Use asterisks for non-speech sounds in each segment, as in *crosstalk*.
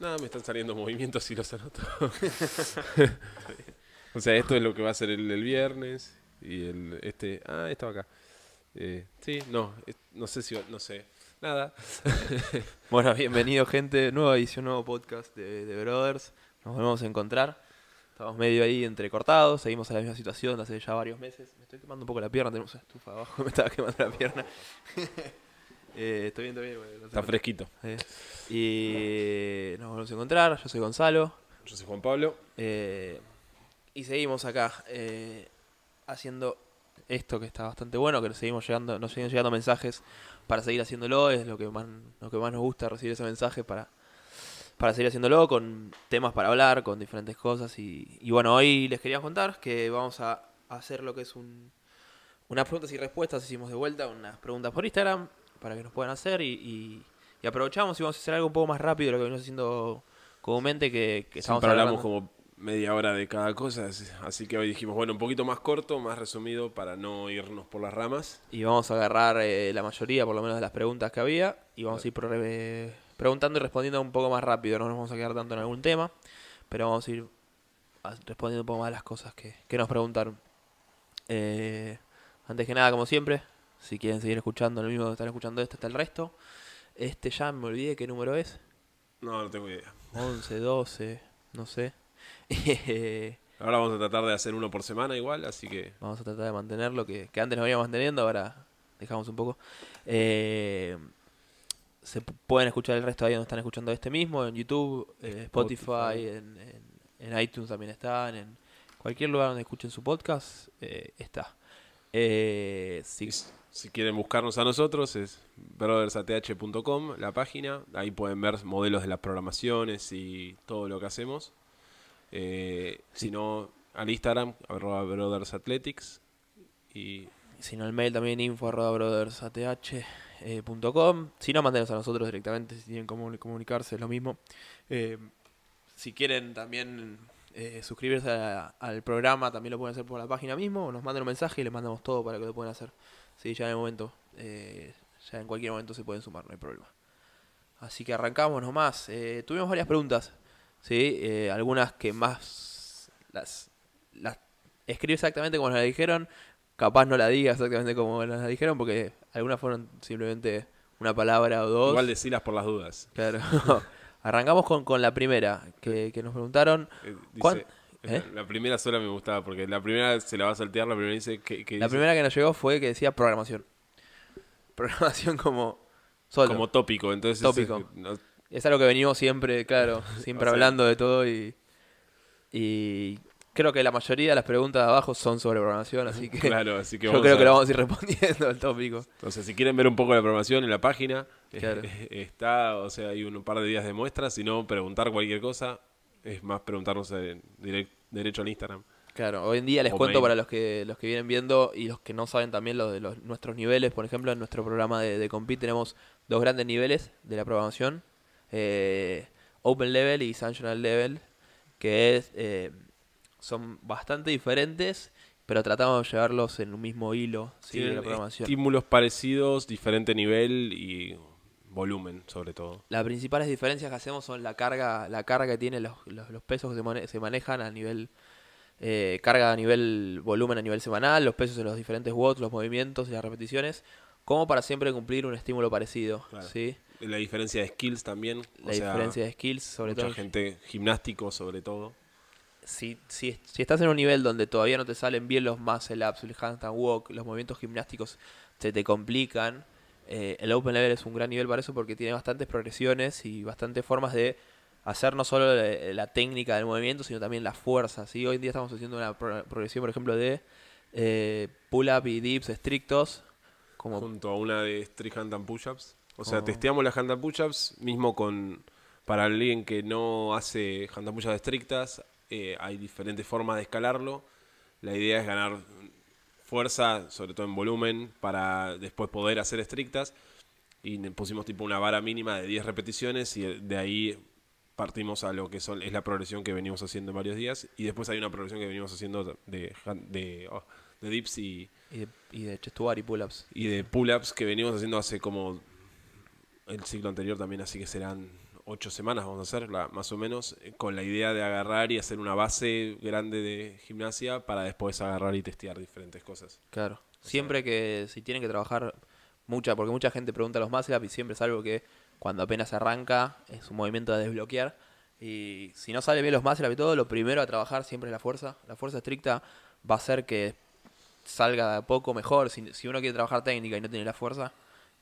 Nada, me están saliendo movimientos y los anoto. *laughs* o sea, esto es lo que va a ser el, viernes. Y el este. Ah, esto acá. Eh, sí, no, no sé si. No sé. Nada. *laughs* Bueno, bienvenido gente, nueva edición, nuevo podcast de, de Brothers. Nos volvemos a encontrar. Estamos medio ahí entrecortados, seguimos en la misma situación hace ya varios meses. Me estoy quemando un poco la pierna, tenemos una estufa abajo, *laughs* me estaba quemando la pierna. Eh, estoy bien, estoy bien. bueno, Está fresquito. Eh, y nos volvemos a encontrar, yo soy Gonzalo. Yo soy Juan Pablo. eh, y seguimos acá eh, haciendo esto que está bastante bueno, que nos seguimos llegando, nos siguen llegando mensajes para seguir haciéndolo, es lo que más, lo que más nos gusta recibir ese mensaje para, para seguir haciéndolo, con temas para hablar, con diferentes cosas. Y, y bueno, hoy les quería contar que vamos a hacer lo que es un, unas preguntas y respuestas, hicimos de vuelta unas preguntas por Instagram para que nos puedan hacer y, y- y aprovechamos y vamos a hacer algo un poco más rápido de lo que venimos haciendo comúnmente, que, que estamos Siempre hablamos hablando- como media hora de cada cosa. así- que hoy dijimos, bueno, un poquito más corto, más resumido para no irnos por las ramas. Y vamos a agarrar eh, la mayoría, por lo menos, de las preguntas que había. Y vamos a ir eh, preguntando y respondiendo un poco más rápido. No nos vamos a quedar tanto en algún tema. Pero vamos a ir respondiendo un poco más a las cosas que, que nos preguntaron. Eh, antes que nada, como siempre, si quieren seguir escuchando lo mismo que están escuchando este, está el resto. Este ya me olvidé qué número es. No, no tengo idea. 11, 12, no sé. *laughs* Ahora vamos a tratar de hacer uno por semana igual, así que Vamos a tratar de mantenerlo, que, que antes nos veníamos manteniendo, ahora dejamos un poco. Eh, se pu- pueden escuchar el resto ahí donde están escuchando este mismo, en YouTube, eh, Spotify, Spotify. En, en- en iTunes también están, en cualquier lugar donde escuchen su podcast, eh, está. Eh, sí, si quieren buscarnos a nosotros es brothersath.com, la página. Ahí pueden ver modelos de las programaciones y todo lo que hacemos. Eh, Si no, al Instagram, arroba brothersathletics. Y si no el mail también info arroba brothersath, eh, punto com. Si no, mándenos a nosotros directamente, si tienen cómo comunicarse, es lo mismo. Eh, si quieren también eh, suscribirse a- al programa, también lo pueden hacer por la página mismo, o nos manden un mensaje y les mandamos todo para que lo puedan hacer. Sí, ya en el momento, eh, ya en cualquier momento se pueden sumar, no hay problema. Así que arrancamos nomás. Eh, tuvimos varias preguntas, ¿sí? Eh, algunas que más las, las escribe exactamente como nos la dijeron, capaz no la diga exactamente como nos la dijeron, porque algunas fueron simplemente una palabra o dos. igual decilas por las dudas. Claro. *laughs* Arrancamos con, con la primera que, que nos preguntaron. Eh, dice- ¿Cuán- eh? La primera sola me gustaba porque la primera se la va a saltear. La primera dice que, que La dice primera que nos llegó fue que decía programación. *laughs* Programación como solo. como tópico. Entonces, Tópico. ese- no- Es algo que venimos siempre, claro, *laughs* siempre sea- hablando de todo y, y creo que la mayoría de las preguntas de abajo son sobre programación, así que *laughs* claro, así que yo creo a- que lo vamos a ir respondiendo al tópico. Entonces, si quieren ver un poco la programación en la página, eh, Claro. *laughs* está, o sea, hay un par de días de muestras. Si no, preguntar cualquier cosa, es más preguntarnos direct- derecho al Instagram. Claro, hoy en día les O cuento mail. para los que los que vienen viendo y los que no saben también lo de los, nuestros niveles, por ejemplo, en nuestro programa de, de Compete tenemos dos grandes niveles de la programación, eh, Open Level y Sanctional Level, que es eh, son bastante diferentes, pero tratamos de llevarlos en un mismo hilo ¿sí? de la programación. estímulos parecidos, diferente nivel y volumen, sobre todo. Las principales diferencias que hacemos son la carga, la carga que tienen los, los, los pesos que se, mane- se manejan a nivel eh, carga a nivel volumen a nivel semanal, los pesos en los diferentes watts, los movimientos y las repeticiones, como para siempre cumplir un estímulo parecido, Claro. ¿sí? La diferencia de skills también. La o sea, diferencia de skills, sobre mucha todo. gente gimnástico, sobre todo. Si, si, si estás en un nivel donde todavía no te salen bien los muscle ups, el handstand walk, los movimientos gimnásticos se te complican, eh, el open level es un gran nivel para eso porque tiene bastantes progresiones y bastantes formas de hacer no solo la, la técnica del movimiento, sino también la fuerza. ¿sí? Hoy en día estamos haciendo una pro- progresión, por ejemplo, de eh, pull-up y dips estrictos, como junto a una de strict hand and push-ups. O sea, Oh. testeamos las hand and push-ups, mismo con para alguien que no hace hand and push-ups estrictas, eh, hay diferentes formas de escalarlo. La idea es ganar fuerza, sobre todo en volumen, para después poder hacer estrictas. Y pusimos tipo una vara mínima de 10 repeticiones y de ahí partimos a lo que son, es la progresión que venimos haciendo en varios días. Y después hay una progresión que venimos haciendo de, oh, de dips y, y de, y de y pull-ups. y de pull-ups que venimos haciendo hace como el ciclo anterior también, así que serán ocho semanas vamos a hacerla, más o menos, eh, con la idea de agarrar y hacer una base grande de gimnasia para después agarrar y testear diferentes cosas. Claro. Siempre que si tienen que trabajar mucha, porque mucha gente pregunta a los up y siempre es algo que cuando apenas arranca es un movimiento de desbloquear. Y si no sale bien los up y todo, lo primero a trabajar siempre es la fuerza. La fuerza estricta va a hacer que salga de a poco mejor. Si, si uno quiere trabajar técnica y no tiene la fuerza,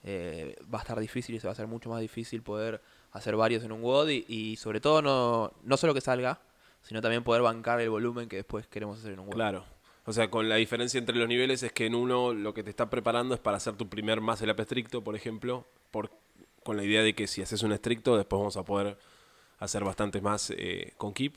eh, va a estar difícil y se va a hacer mucho más difícil poder hacer varios en un WOD y, y sobre todo no, no solo que salga, sino también poder bancar el volumen que después queremos hacer en un WOD. Claro. O sea, con la diferencia entre los niveles es que en uno lo que te está preparando es para hacer tu primer muscle up estricto, por ejemplo, por, con la idea de que si haces un estricto, después vamos a poder hacer bastantes más eh, con keep.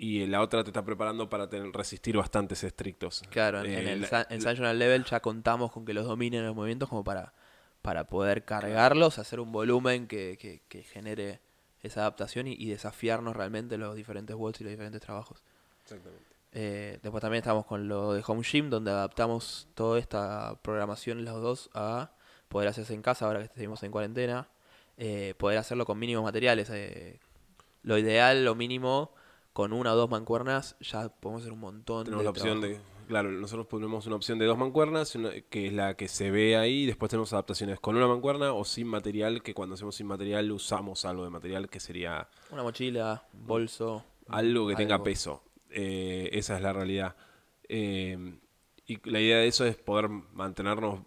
Y la otra te está preparando para tener, resistir bastantes estrictos. Claro, en, Eh, en el, la- en Level ya contamos con que los dominen los movimientos como para, para poder cargarlos, hacer un volumen que, que- que genere esa adaptación y, y desafiarnos realmente los diferentes WODs y los diferentes trabajos. Exactamente. Eh, después también estamos con lo de Home Gym, donde adaptamos toda esta programación los dos a poder hacerse en casa ahora que estuvimos en cuarentena, eh, poder hacerlo con mínimos materiales. eh, lo ideal, lo mínimo, con una o dos mancuernas, ya podemos hacer un montón Tenemos de la opción trabajo. de. Claro, nosotros ponemos una opción de dos mancuernas, una- que es la que se ve ahí. Después tenemos adaptaciones con una mancuerna o sin material, que cuando hacemos sin material usamos algo de material que sería Una mochila, bolso. algo que tenga peso. Eh, esa es la realidad. Eh, y la idea de eso es poder mantenernos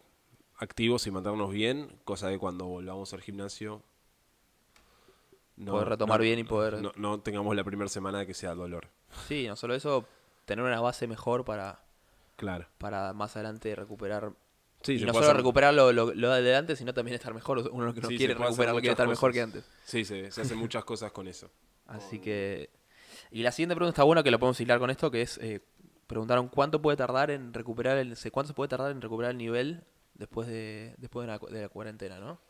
activos y mantenernos bien, cosa de cuando volvamos al gimnasio. Poder retomar bien y poder- No, no tengamos la primera semana que sea dolor. Sí, no solo eso, tener una base mejor para, Claro. para más adelante recuperar. Sí, y se no solo hacer- recuperar lo, lo, lo de adelante, sino también estar mejor. Uno lo que no Sí, quiere recuperar, quiere estar mejor que antes. Sí, se, se hacen muchas cosas con eso. *laughs* Así que. Y la siguiente pregunta está buena que lo podemos hilar con esto, que es eh, preguntaron cuánto puede tardar en recuperar el, cuánto se puede tardar en recuperar el nivel después de después de la, de la cuarentena, ¿no?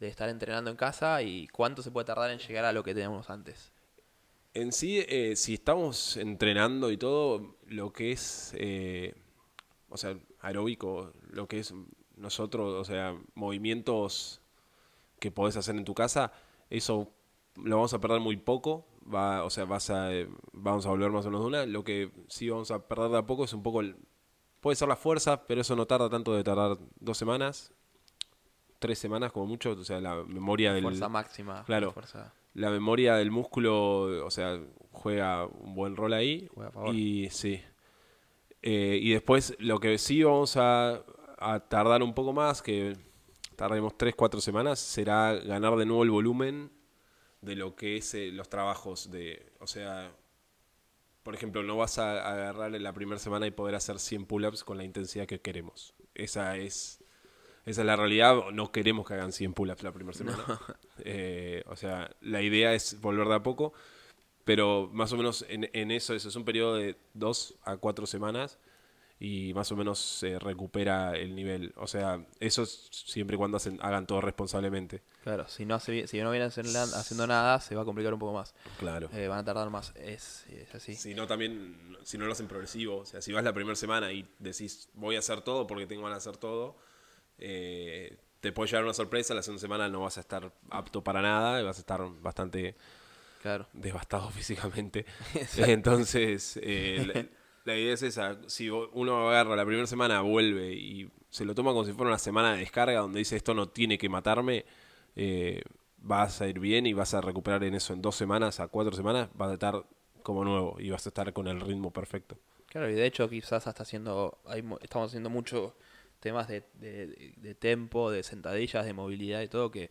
De estar entrenando en casa y cuánto se puede tardar en llegar a lo que teníamos antes. En sí, eh, si estamos entrenando y todo, lo que es, eh, o sea, aeróbico, lo que es nosotros, o sea, movimientos que podés hacer en tu casa, eso lo vamos a perder muy poco, va, o sea, vas a, eh, vamos a volver más o menos de una. Lo que sí vamos a perder de a poco es un poco, el- puede ser la fuerza, pero eso no tarda tanto de tardar dos semanas, tres semanas como mucho, o sea, la memoria del Fuerza máxima. claro. Fuerza, la memoria del músculo, o sea, juega un buen rol ahí. Juega a favor. Y sí. Eh, y después lo que sí vamos a, a tardar un poco más, que tardaremos 3, 4 semanas, será ganar de nuevo el volumen de lo que es eh, los trabajos de, o sea, por ejemplo, no vas a agarrar en la primera semana y poder hacer 100 pull-ups con la intensidad que queremos. Esa es esa es la realidad. No queremos que hagan 100 pull-ups la primera semana. *laughs* Eh, o sea, la idea es volver de a poco. Pero más o menos en, en eso, eso es un periodo de 2 a 4 semanas. Y más o menos se recupera el nivel. O sea, eso es siempre y cuando hacen- hagan todo responsablemente. Claro, si no, hace, si no vienen haciendo, haciendo nada, se va a complicar un poco más. Claro. Eh, van a tardar más. Es, es así. Si no, también, si no lo hacen progresivo, o sea, si vas la primera semana y decís voy a hacer todo porque tengo ganas de hacer todo, eh, te puede llegar una sorpresa, la segunda semana no vas a estar apto para nada y vas a estar bastante Claro. devastado *laughs* físicamente. Entonces, eh, la, *laughs* la idea es esa, si uno agarra la primera semana, vuelve y se lo toma como si fuera una semana de descarga donde dice esto no tiene que matarme, eh, vas a ir bien y vas a recuperar en eso en dos semanas a cuatro semanas, vas a estar como nuevo y vas a estar con el ritmo perfecto. Claro, y de hecho quizás hasta haciendo, hay estamos haciendo mucho temas de, de, de- tempo, de sentadillas, de movilidad y todo, que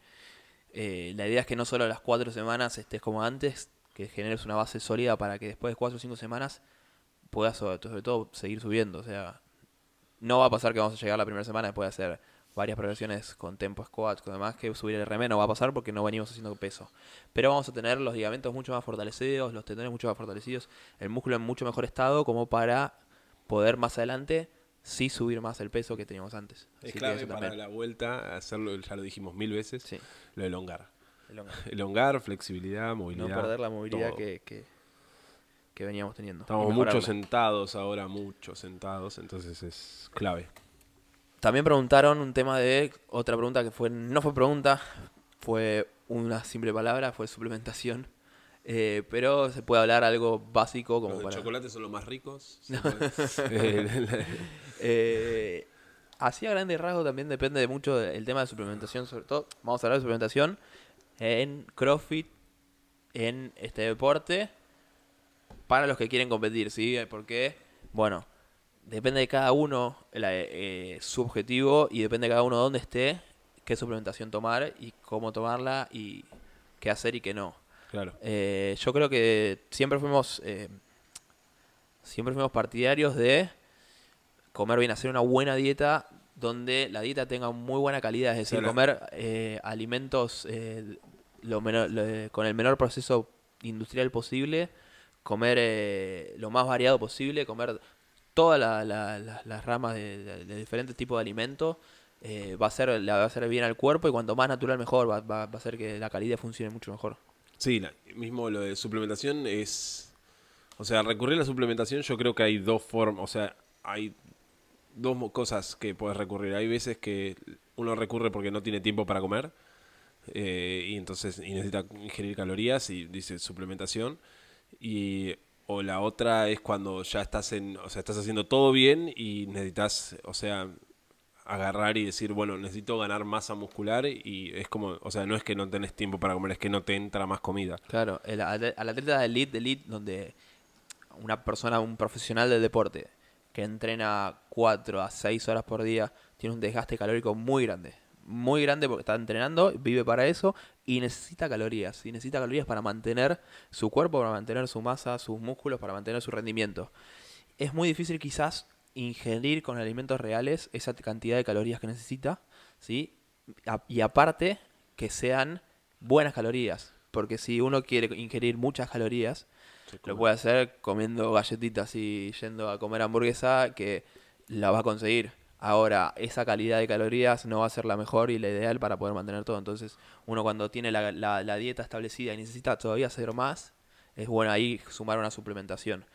eh, la idea es que no solo las cuatro semanas estés como antes, que generes una base sólida para que después de cuatro o cinco semanas puedas sobre, todo seguir subiendo. O sea, no va a pasar que vamos a llegar la primera semana después de hacer varias progresiones con tempo squat, con demás, que subir el RM no va a pasar porque no venimos haciendo peso. Pero vamos a tener los ligamentos mucho más fortalecidos, los tendones mucho más fortalecidos, el músculo en mucho mejor estado como para poder más adelante sí subir más el peso que teníamos antes. Es Así clave para también. la vuelta hacerlo, ya lo dijimos mil veces, Sí, lo de elongar. elongar. Elongar, flexibilidad, no movilidad. perder la movilidad que, que, que veníamos teniendo. Estamos muchos sentados ahora, muchos sentados, entonces es clave. También preguntaron un tema de otra pregunta que fue no fue pregunta, fue una simple palabra, fue suplementación. Eh, pero se puede hablar algo básico como Los de para... chocolate son los más ricos. *laughs* *laughs* Eh, así a grandes rasgos también depende de mucho del tema de suplementación, sobre todo, vamos a hablar de suplementación en CrossFit, en este deporte, para los que quieren competir, ¿sí? Porque, bueno, depende de cada uno la- eh, su objetivo y depende de cada uno dónde esté, qué suplementación tomar y cómo tomarla y qué hacer y qué no. claro. Eh, yo creo que siempre fuimos eh, siempre fuimos partidarios de comer bien, hacer una buena dieta donde la dieta tenga muy buena calidad, es decir, Claro. comer eh, alimentos eh, lo menor- lo- con el menor proceso industrial posible, comer eh, lo más variado posible, comer todas la- la- la- las ramas de, de- de diferentes tipos de alimentos. eh, va a ser va a hacer bien al cuerpo y cuanto más natural mejor va, va- va a hacer que la calidad funcione mucho mejor. Sí, mismo lo de suplementación es... O sea, recurrir a la suplementación yo creo que hay dos formas, o sea, hay dos cosas que puedes recurrir. Hay veces que uno recurre porque no tiene tiempo para comer eh, y entonces y necesita ingerir calorías y dice suplementación. Y o la otra es cuando ya estás en, o sea, estás haciendo todo bien y necesitas, o sea, agarrar y decir, bueno, necesito ganar masa muscular y es como, o sea, no es que no tenés tiempo para comer, es que no te entra más comida. Claro, el, al atleta de elite, de donde una persona, un profesional del deporte que entrena 4 a 6 horas por día, tiene un desgaste calórico muy grande. Muy grande porque está entrenando, vive para eso y necesita calorías. Y necesita calorías para mantener su cuerpo, para mantener su masa, sus músculos, para mantener su rendimiento. Es muy difícil quizás ingerir con alimentos reales esa cantidad de calorías que necesita, ¿sí? Y aparte, que sean buenas calorías. Porque si uno quiere ingerir muchas calorías, lo puede hacer comiendo galletitas y yendo a comer hamburguesa, que la va a conseguir. Ahora, esa calidad de calorías no va a ser la mejor y la ideal para poder mantener todo. Entonces, uno cuando tiene la, la- la dieta establecida y necesita todavía hacer más, es bueno ahí sumar una suplementación.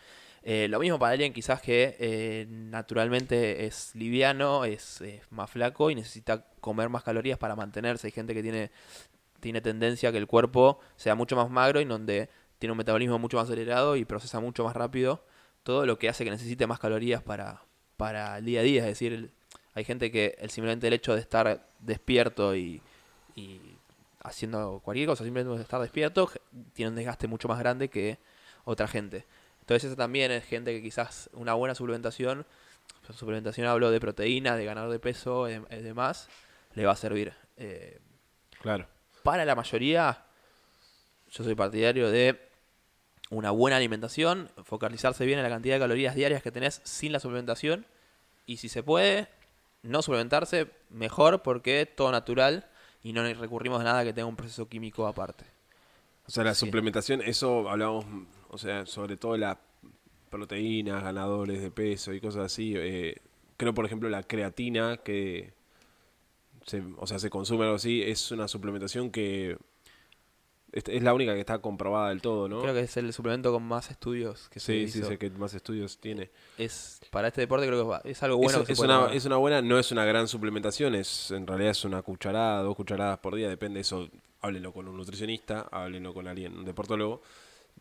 Eh, lo mismo para alguien quizás que eh, naturalmente es liviano, es, es más flaco y necesita comer más calorías para mantenerse. Hay gente que tiene, tiene tendencia a que el cuerpo sea mucho más magro y donde tiene un metabolismo mucho más acelerado y procesa mucho más rápido todo lo que hace que necesite más calorías para, para el día a día. Es decir, hay gente que el, simplemente el hecho de estar despierto y, y haciendo cualquier cosa, simplemente de estar despierto, tiene un desgaste mucho más grande que otra gente. Entonces eso también es gente que quizás una buena suplementación, suplementación hablo de proteína, de ganar de peso y demás, le va a servir. Eh, Claro. para la mayoría, yo soy partidario de una buena alimentación, focalizarse bien en la cantidad de calorías diarias que tenés sin la suplementación. Y si se puede, no suplementarse, mejor porque todo natural y no recurrimos a nada que tenga un proceso químico aparte. O sea, la Sí. suplementación, eso hablamos, o sea, sobre todo las proteínas, ganadores de peso y cosas así. eh, creo, por ejemplo, la creatina, que se, o sea, se consume algo así, es una suplementación que es, es la única que está comprobada del todo, ¿no? Creo que es el suplemento con más estudios que se sí, sí, hizo. sé que más estudios tiene. Es, para este deporte creo que es algo bueno. es, que se es puede una, tomar. es una buena, no es una gran suplementación, es en realidad es una cucharada, dos cucharadas por día, depende de eso. Háblenlo con un nutricionista, háblenlo con alguien, un deportólogo.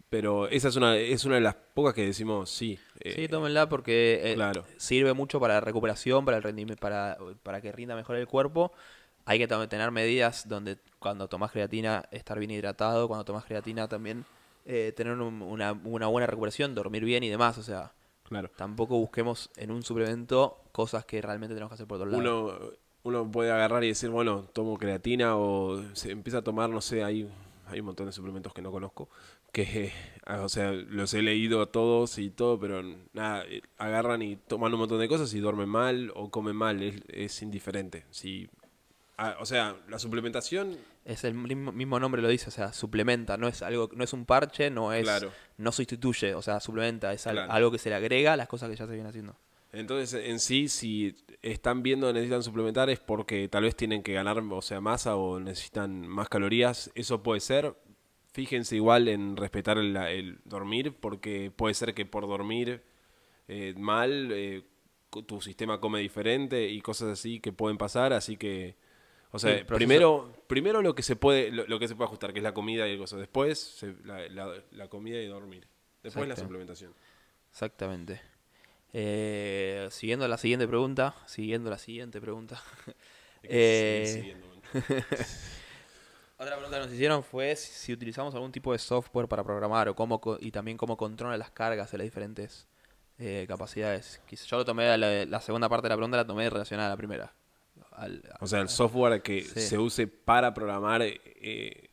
Pero esa es una, es una de las pocas que decimos sí. eh, Sí, tómenla porque eh, claro. sirve mucho para la recuperación, para el para, para que rinda mejor el cuerpo. Hay que tener medidas donde cuando tomas creatina estar bien hidratado, cuando tomas creatina también eh, tener un- una, una buena recuperación, dormir bien y demás. O sea, claro. tampoco busquemos en un suplemento cosas que realmente tenemos que hacer por otro lado. Uno, uno puede agarrar y decir, bueno, tomo creatina o se empieza a tomar, no sé, hay, hay un montón de suplementos que no conozco, que, ah, o sea, los he leído todos y todo, pero nada, eh, agarran y toman un montón de cosas y duermen mal o comen mal, es, es indiferente. Si, ah, o sea, la suplementación, Es el mismo, nombre lo dice, o sea, suplementa, no es algo, no es un parche, no es, Claro. no sustituye, o sea, suplementa, es al- Claro. algo que se le agrega a las cosas que ya se vienen haciendo. entonces en sí, si están viendo que necesitan suplementar es porque tal vez tienen que ganar, o sea, masa o necesitan más calorías, eso puede ser. Fíjense igual en respetar el, el dormir, porque puede ser que por dormir eh, mal eh, tu sistema come diferente y cosas así que pueden pasar, así que, o sea, Sí, primero, primero lo que se puede lo, lo que se puede ajustar, que es la comida y el gozo. Después se- la, la- la comida y dormir. Después la suplementación. Exactamente. Eh, siguiendo la siguiente pregunta, siguiendo la siguiente pregunta. Eh, siguiendo. *laughs* Otra pregunta que nos hicieron fue si utilizamos algún tipo de software para programar o cómo y también cómo controla las cargas de las diferentes eh, capacidades. Yo lo tomé, la, la segunda parte de la pregunta la tomé relacionada a la primera. Al- O sea, el software que Sí. se use para programar eh,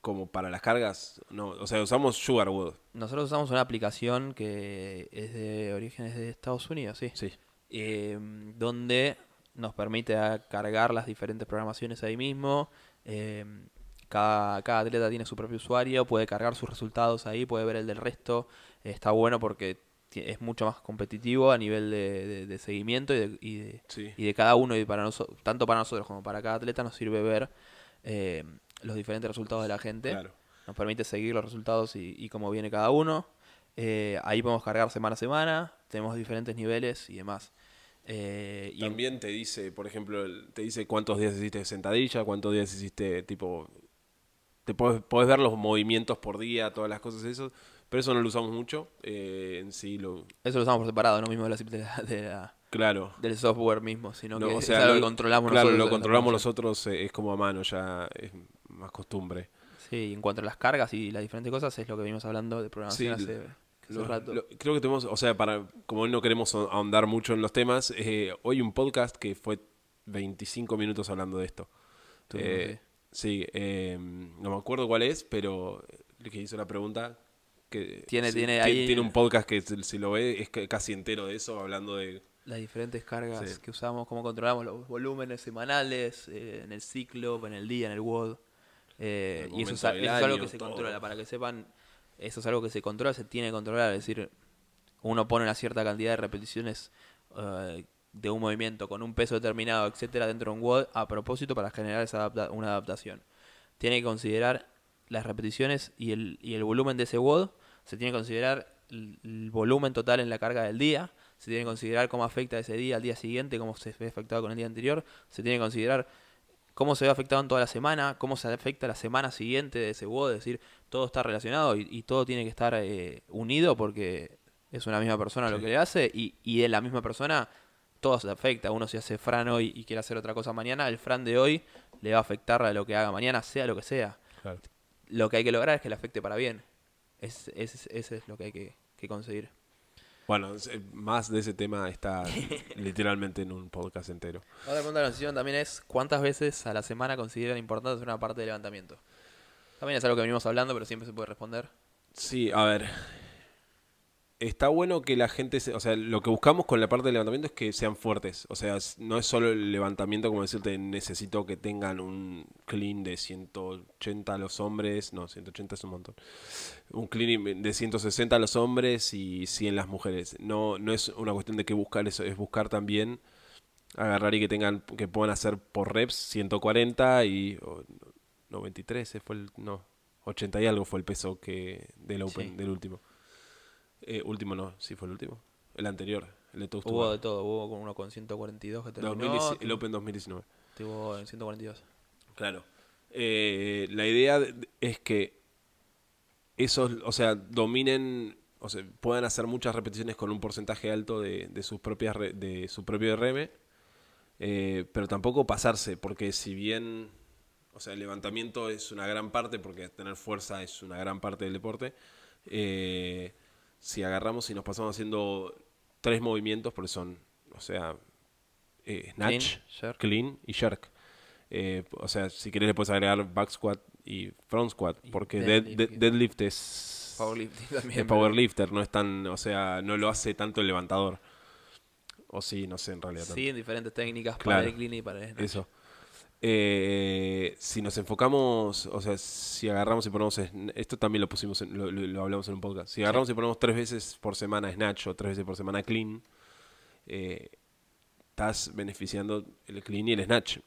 como para las cargas, no, o sea, usamos Sugarwood. nosotros usamos una aplicación que es de orígenes de Estados Unidos, sí. Sí. eh, donde nos permite cargar las diferentes programaciones ahí mismo. eh, cada, cada atleta tiene su propio usuario, puede cargar sus resultados ahí, puede ver el del resto. está bueno porque es mucho más competitivo a nivel de, de- de seguimiento y de, y de- Sí. y de cada uno y para nosotros, tanto para nosotros como para cada atleta nos sirve ver eh, los diferentes resultados de la gente Claro. nos permite seguir los resultados y, y cómo viene cada uno. Eh, ahí podemos cargar semana a semana, tenemos diferentes niveles y demás. Eh, y También te dice, por ejemplo, te dice cuántos días hiciste sentadilla, cuántos días hiciste tipo... Te podés, podés ver los movimientos por día, todas las cosas eso, pero eso no lo usamos mucho. eh, en sí, lo, eso lo usamos por separado, no mismo de la, de la- de la- claro. del software mismo, sino No, que o es sea, algo lo- que controlamos claro, nosotros. lo controlamos nosotros, eh, es como a mano, ya es más costumbre. Sí, en cuanto a las cargas y las diferentes cosas, es lo que venimos hablando de programación Sí, hace, hace Lo- rato. lo- creo que tenemos, o sea, para como no queremos ahondar mucho en los temas, eh, hoy un podcast que fue 25 minutos hablando de esto. Eh, sí, eh, no me acuerdo cuál es, pero el que hizo la pregunta que Tiene- tiene ahí- tiene un podcast que si lo ve es casi entero de eso, hablando de las diferentes cargas Sí. que usamos, cómo controlamos los volúmenes semanales, eh, en el ciclo, en el día, en el WOD. eh, El y eso es, eso algo que se todo. controla, para que sepan, eso es algo que se controla, se tiene que controlar, es decir, uno pone una cierta cantidad de repeticiones eh, de un movimiento con un peso determinado, etcétera, dentro de un WOD a propósito para generar esa adapta- una adaptación. Tiene que considerar las repeticiones y el, y el volumen de ese WOD, se tiene que considerar el, volumen total en la carga del día, se tiene que considerar cómo afecta ese día al día siguiente, cómo se ve afectado con el día anterior, se tiene que considerar cómo se ve afectado en toda la semana, cómo se afecta la semana siguiente de ese WOD, es decir, todo está relacionado y, y todo tiene que estar eh, unido porque es una misma persona lo que le hace y, y de la misma persona todo se afecta. Uno si hace Fran hoy y quiere hacer otra cosa mañana, el Fran de hoy le va a afectar a lo que haga mañana, sea lo que sea. Lo que hay que lograr es que le afecte para bien. Es, es, ese es lo que hay que, que conseguir. Bueno, es- eh, más de ese tema está *laughs* literalmente en un podcast entero. Otra pregunta que nos hicieron también es ¿cuántas veces a la semana consideran importante hacer una parte de levantamiento? También es algo que venimos hablando, pero siempre se puede responder. Sí, a ver. Está bueno que la gente, se- o sea, lo que buscamos con la parte de levantamiento es que sean fuertes. O sea, no es solo el levantamiento, como decirte, necesito que tengan un clean de 180 a los hombres. No, 180 es un montón. Un clean de 160 a los hombres y 100 las mujeres. No, no es una cuestión de que buscar eso, es buscar también agarrar y que tengan, que puedan hacer por reps 140 y o, 93 ese fue el, no, 80 y algo fue el peso que del Open, Sí. del último. Eh, último no, sí fue el último. El anterior, el de Toast to Hubo de todo, hubo con uno con 142 que terminó, 2010 el Open 2019. tuvo en 142. Claro. Eh, la idea de- es que esos, o sea, dominen, o sea, puedan hacer muchas repeticiones con un porcentaje alto de, de sus propias re- de su propio RM, eh, pero tampoco pasarse, porque si bien, o sea, el levantamiento es una gran parte, porque tener fuerza es una gran parte del deporte, eh, si agarramos y nos pasamos haciendo tres movimientos, porque son, o sea, eh, snatch, Clean, y jerk. Eh, o sea, si querés le puedes agregar back squat y front squat, porque deadlift, dead- deadlift es Powerlifting es también. powerlifter, no es tan, o sea, no lo hace tanto el levantador. O sí, no sé en realidad. Sí, en diferentes técnicas Claro. para el clean y para el snatch. Eso. Eh, si nos enfocamos, o sea, si agarramos y ponemos, esto también lo pusimos, en- lo, lo- lo hablamos en un podcast, si agarramos y ponemos tres veces por semana snatch o tres veces por semana clean, eh, estás beneficiando el clean y el snatch.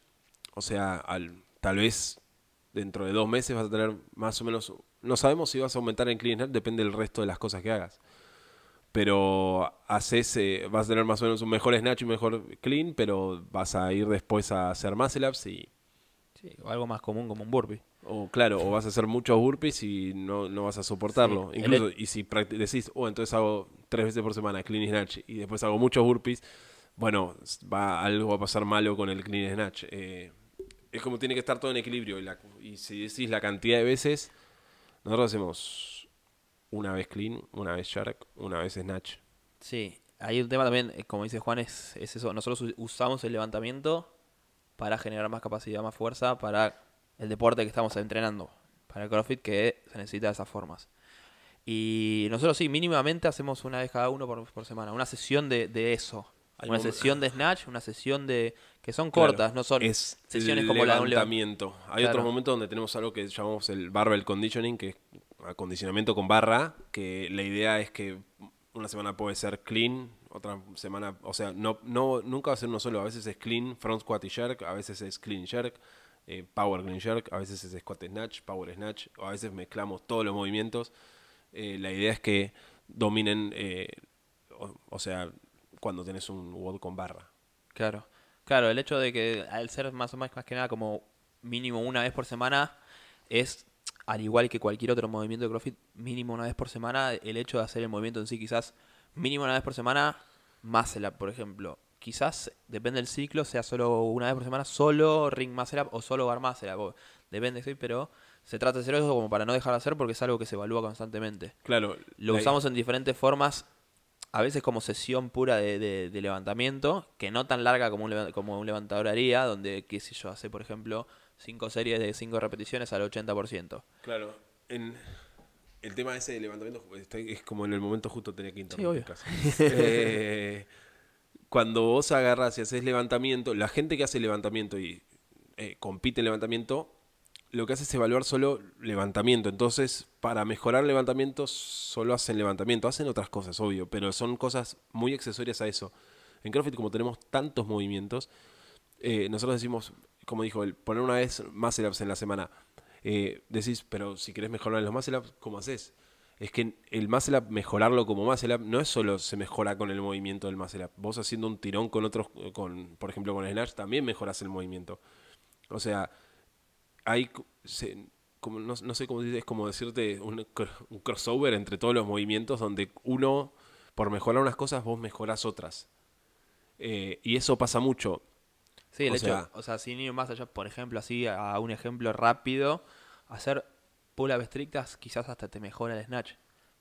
O sea, al, tal vez dentro de dos meses vas a tener más o menos, no sabemos si vas a aumentar en clean y snatch, depende del resto de las cosas que hagas. Pero haces, eh, vas a tener más o menos un mejor snatch y un mejor clean, pero vas a ir después a hacer muscle ups y Sí, o algo más común como un burpee. O claro, o vas a hacer muchos burpees y no, no vas a soportarlo. Sí, Incluso, y si decís, oh, entonces hago tres veces por semana clean y snatch y después hago muchos burpees, bueno, va, algo va a pasar malo con el clean y snatch. Eh, es como tiene que estar todo en equilibrio. Y, la- y si decís la cantidad de veces, nosotros hacemos una vez clean, una vez shark, una vez snatch. Sí, hay un tema también, eh, como dice Juan, es, es eso. Nosotros usamos el levantamiento para generar más capacidad, más fuerza para el deporte que estamos entrenando. Para el CrossFit que se necesita de esas formas. Y nosotros sí, mínimamente hacemos una vez cada uno por, por semana. Una sesión de, de eso. Hay una sesión de snatch, una sesión de... que son Claro, cortas, no son es sesiones como la de un levant- levantamiento. Hay Claro. otros momentos donde tenemos algo que llamamos el barbell conditioning, que es acondicionamiento con barra, que la idea es que una semana puede ser clean, otra semana, o sea, no, no, nunca va a ser uno solo, a veces es clean, front squat y jerk, a veces es clean jerk, eh, power clean jerk, a veces es squat snatch, power snatch, o a veces mezclamos todos los movimientos. Eh, la idea es que dominen, eh, o, sea, cuando tenés un WOD con barra. Claro, claro, el hecho de que al ser más o más, más que nada como mínimo una vez por semana es, al igual que cualquier otro movimiento de CrossFit, mínimo una vez por semana, el hecho de hacer el movimiento en sí quizás mínimo una vez por semana, muscle up, por ejemplo. Quizás, depende del ciclo, sea solo una vez por semana, solo ring muscle up o solo bar muscle up, depende, sí, pero se trata de hacer eso como para no dejar de hacer porque es algo que se evalúa constantemente. Claro. Lo usamos en diferentes formas, a veces como sesión pura de, de- de levantamiento, que no tan larga como un, como un levantador haría, donde, qué sé yo, hace, por ejemplo, cinco series de cinco repeticiones al 80%. Claro, en el tema ese de levantamiento está- es como en el momento justo tenía que interrumpir obvio. casi. Eh, cuando vos agarras y haces levantamiento, la gente que hace levantamiento y eh, compite en levantamiento, lo que hace es evaluar solo levantamiento. Entonces, para mejorar levantamiento, solo hacen levantamiento. Hacen otras cosas, obvio, pero son cosas muy accesorias a eso. En CrossFit, como tenemos tantos movimientos, eh, nosotros decimos, como dijo él, poner una vez muscle ups en la semana. Eh, decís, pero si querés mejorar los muscle ups, ¿cómo haces? Es que el muscle up, mejorarlo como muscle up, no es solo se mejora con el movimiento del muscle up. Vos haciendo un tirón con otros, con, por ejemplo con el snatch, también mejoras el movimiento. O sea, hay, como, no, sé cómo es como decirte un crossover entre todos los movimientos donde uno, por mejorar unas cosas, vos mejorás otras. Eh, y eso pasa mucho. Sí, el O hecho, sea- o sea, sin ir más allá, por ejemplo, así a un ejemplo rápido, hacer pull-up estrictas quizás hasta te mejora el snatch.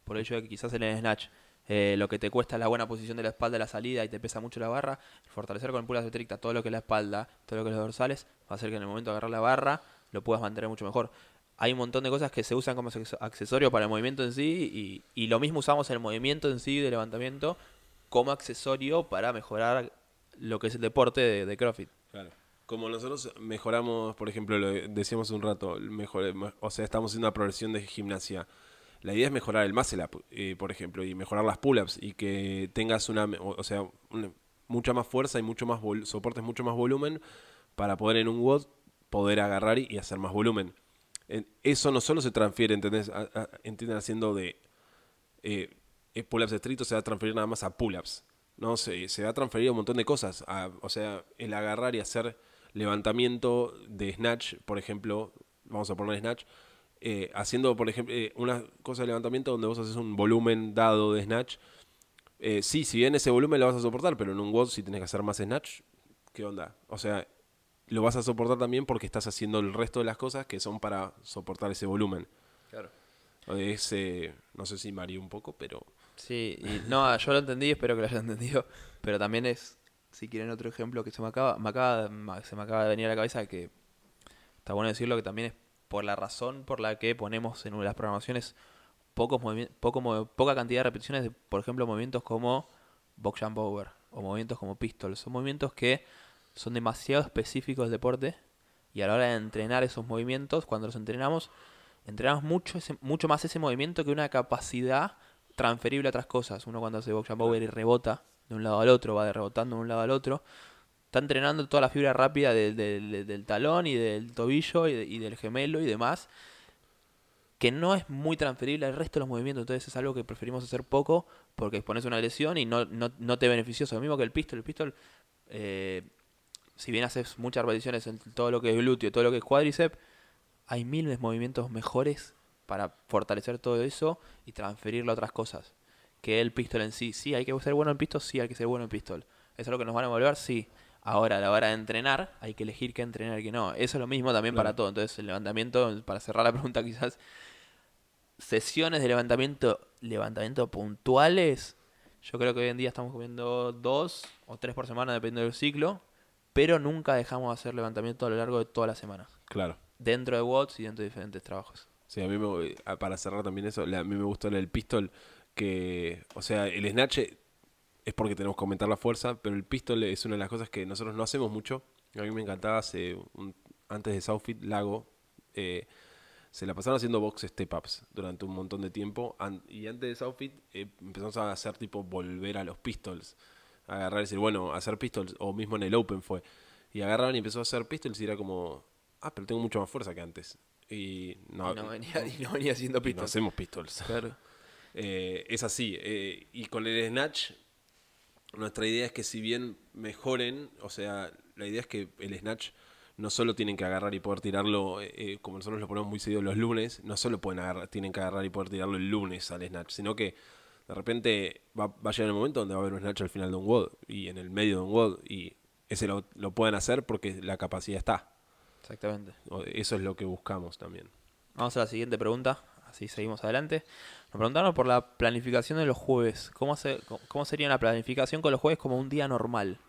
Por el hecho de que quizás en el snatch eh, lo que te cuesta es la buena posición de la espalda, la salida y te pesa mucho la barra, fortalecer con pull-up estrictas todo lo que es la espalda, todo lo que es los dorsales, va a hacer que en el momento de agarrar la barra lo puedas mantener mucho mejor. Hay un montón de cosas que se usan como acceso- accesorio para el movimiento en sí y, y lo mismo usamos el movimiento en sí de levantamiento como accesorio para mejorar lo que es el deporte de, de CrossFit. Claro. Como nosotros mejoramos, por ejemplo, lo de- decíamos un rato, mejor, o sea, estamos haciendo una progresión de gimnasia. La idea es mejorar el muscle up, eh, por ejemplo, y mejorar las pull-ups y que tengas una, o sea, mucha más fuerza y mucho más soportes mucho más volumen para poder en un WOD poder agarrar y, hacer más volumen. En- eso no solo se transfiere, ¿entendés? A- entienden haciendo de eh, pull-ups estrictos se va a transferir nada más a pull-ups. No, se, se va a transferir a un montón de cosas. A- o sea, el agarrar y hacer levantamiento de snatch, por ejemplo, vamos a poner snatch, eh, haciendo, por ejemplo, eh, una cosa de levantamiento donde vos haces un volumen dado de snatch. Eh, sí, si bien ese volumen lo vas a soportar, pero en un WOD si tenés que hacer más snatch, ¿qué onda? O sea, lo vas a soportar también porque estás haciendo el resto de las cosas que son para soportar ese volumen. Claro. Es, no sé si mareé un poco, pero Sí, y no, *laughs* yo lo entendí, espero que lo hayan entendido, pero también es, si quieren otro ejemplo que se me acaba, me acaba, se me acaba de venir a la cabeza que está bueno decirlo que también es por la razón por la que ponemos en las programaciones pocos poco, poca cantidad de repeticiones de, por ejemplo, movimientos como box jump over o movimientos como pistol. Son movimientos que son demasiado específicos del deporte y a la hora de entrenar esos movimientos, cuando los entrenamos, entrenamos mucho, ese- mucho más ese movimiento que una capacidad transferible a otras cosas. Uno cuando hace box jump over y rebota de un lado al otro, va rebotando de un lado al otro, está entrenando toda la fibra rápida del, del- del talón y del tobillo y, y del gemelo y demás, que no es muy transferible al resto de los movimientos. Entonces es algo que preferimos hacer poco porque expones una lesión y no, no, no te beneficioso. Lo mismo que el pistol. El pistol, eh, si bien haces muchas repeticiones en todo lo que es glúteo, todo lo que es cuádriceps, hay miles de movimientos mejores para fortalecer todo eso y transferirlo a otras cosas. Que el pistol en sí, sí, hay que ser bueno en pistol, sí, hay que ser bueno en pistol. ¿Eso es lo que nos van a volver? Sí. Ahora, a la hora de entrenar, hay que elegir qué entrenar y qué no. Eso es lo mismo también para todo. Entonces, el levantamiento, para cerrar la pregunta *laughs* quizás, sesiones de levantamiento, levantamiento puntuales, yo creo que hoy en día estamos comiendo dos o tres por semana, dependiendo del ciclo, pero nunca dejamos de hacer levantamiento a lo largo de toda la semana. Claro. Dentro de WOTS y dentro de diferentes trabajos. Sí, a mí me, para cerrar también eso, a mí me gustó el pistol que, o sea, el snatch es porque tenemos que aumentar la fuerza, pero el pistol es una de las cosas que nosotros no hacemos mucho. A mí me encantaba hace antes de Southfit Lago, eh, se la pasaron haciendo box step ups durante un montón de tiempo y antes de Southfit eh, empezamos a hacer tipo volver a los pistols, agarrar y decir, bueno, hacer pistols o mismo en el Open fue. Y agarraron y empezó a hacer pistols y era como, ah, pero tengo mucho más fuerza que antes. Y no, venía, *laughs* y no venía haciendo pistols. No hacemos pistols. Claro. Eh, es así. y con el snatch nuestra idea es que si bien mejoren, o sea, la idea es que el snatch no solo tienen que agarrar y poder tirarlo, eh, eh, como nosotros lo ponemos muy seguido los lunes, no solo pueden agarrar, tienen que agarrar y poder tirarlo el lunes al snatch, sino que de repente va, a llegar el momento donde va a haber un snatch al final de un WOD y en el medio de un WOD y ese lo, lo pueden hacer porque la capacidad está. Exactamente. Eso es lo que buscamos también. Vamos a la siguiente pregunta, así seguimos adelante. Nos preguntaron por la planificación de los jueves. ¿Cómo, ¿Cómo sería la planificación con los jueves como un día normal?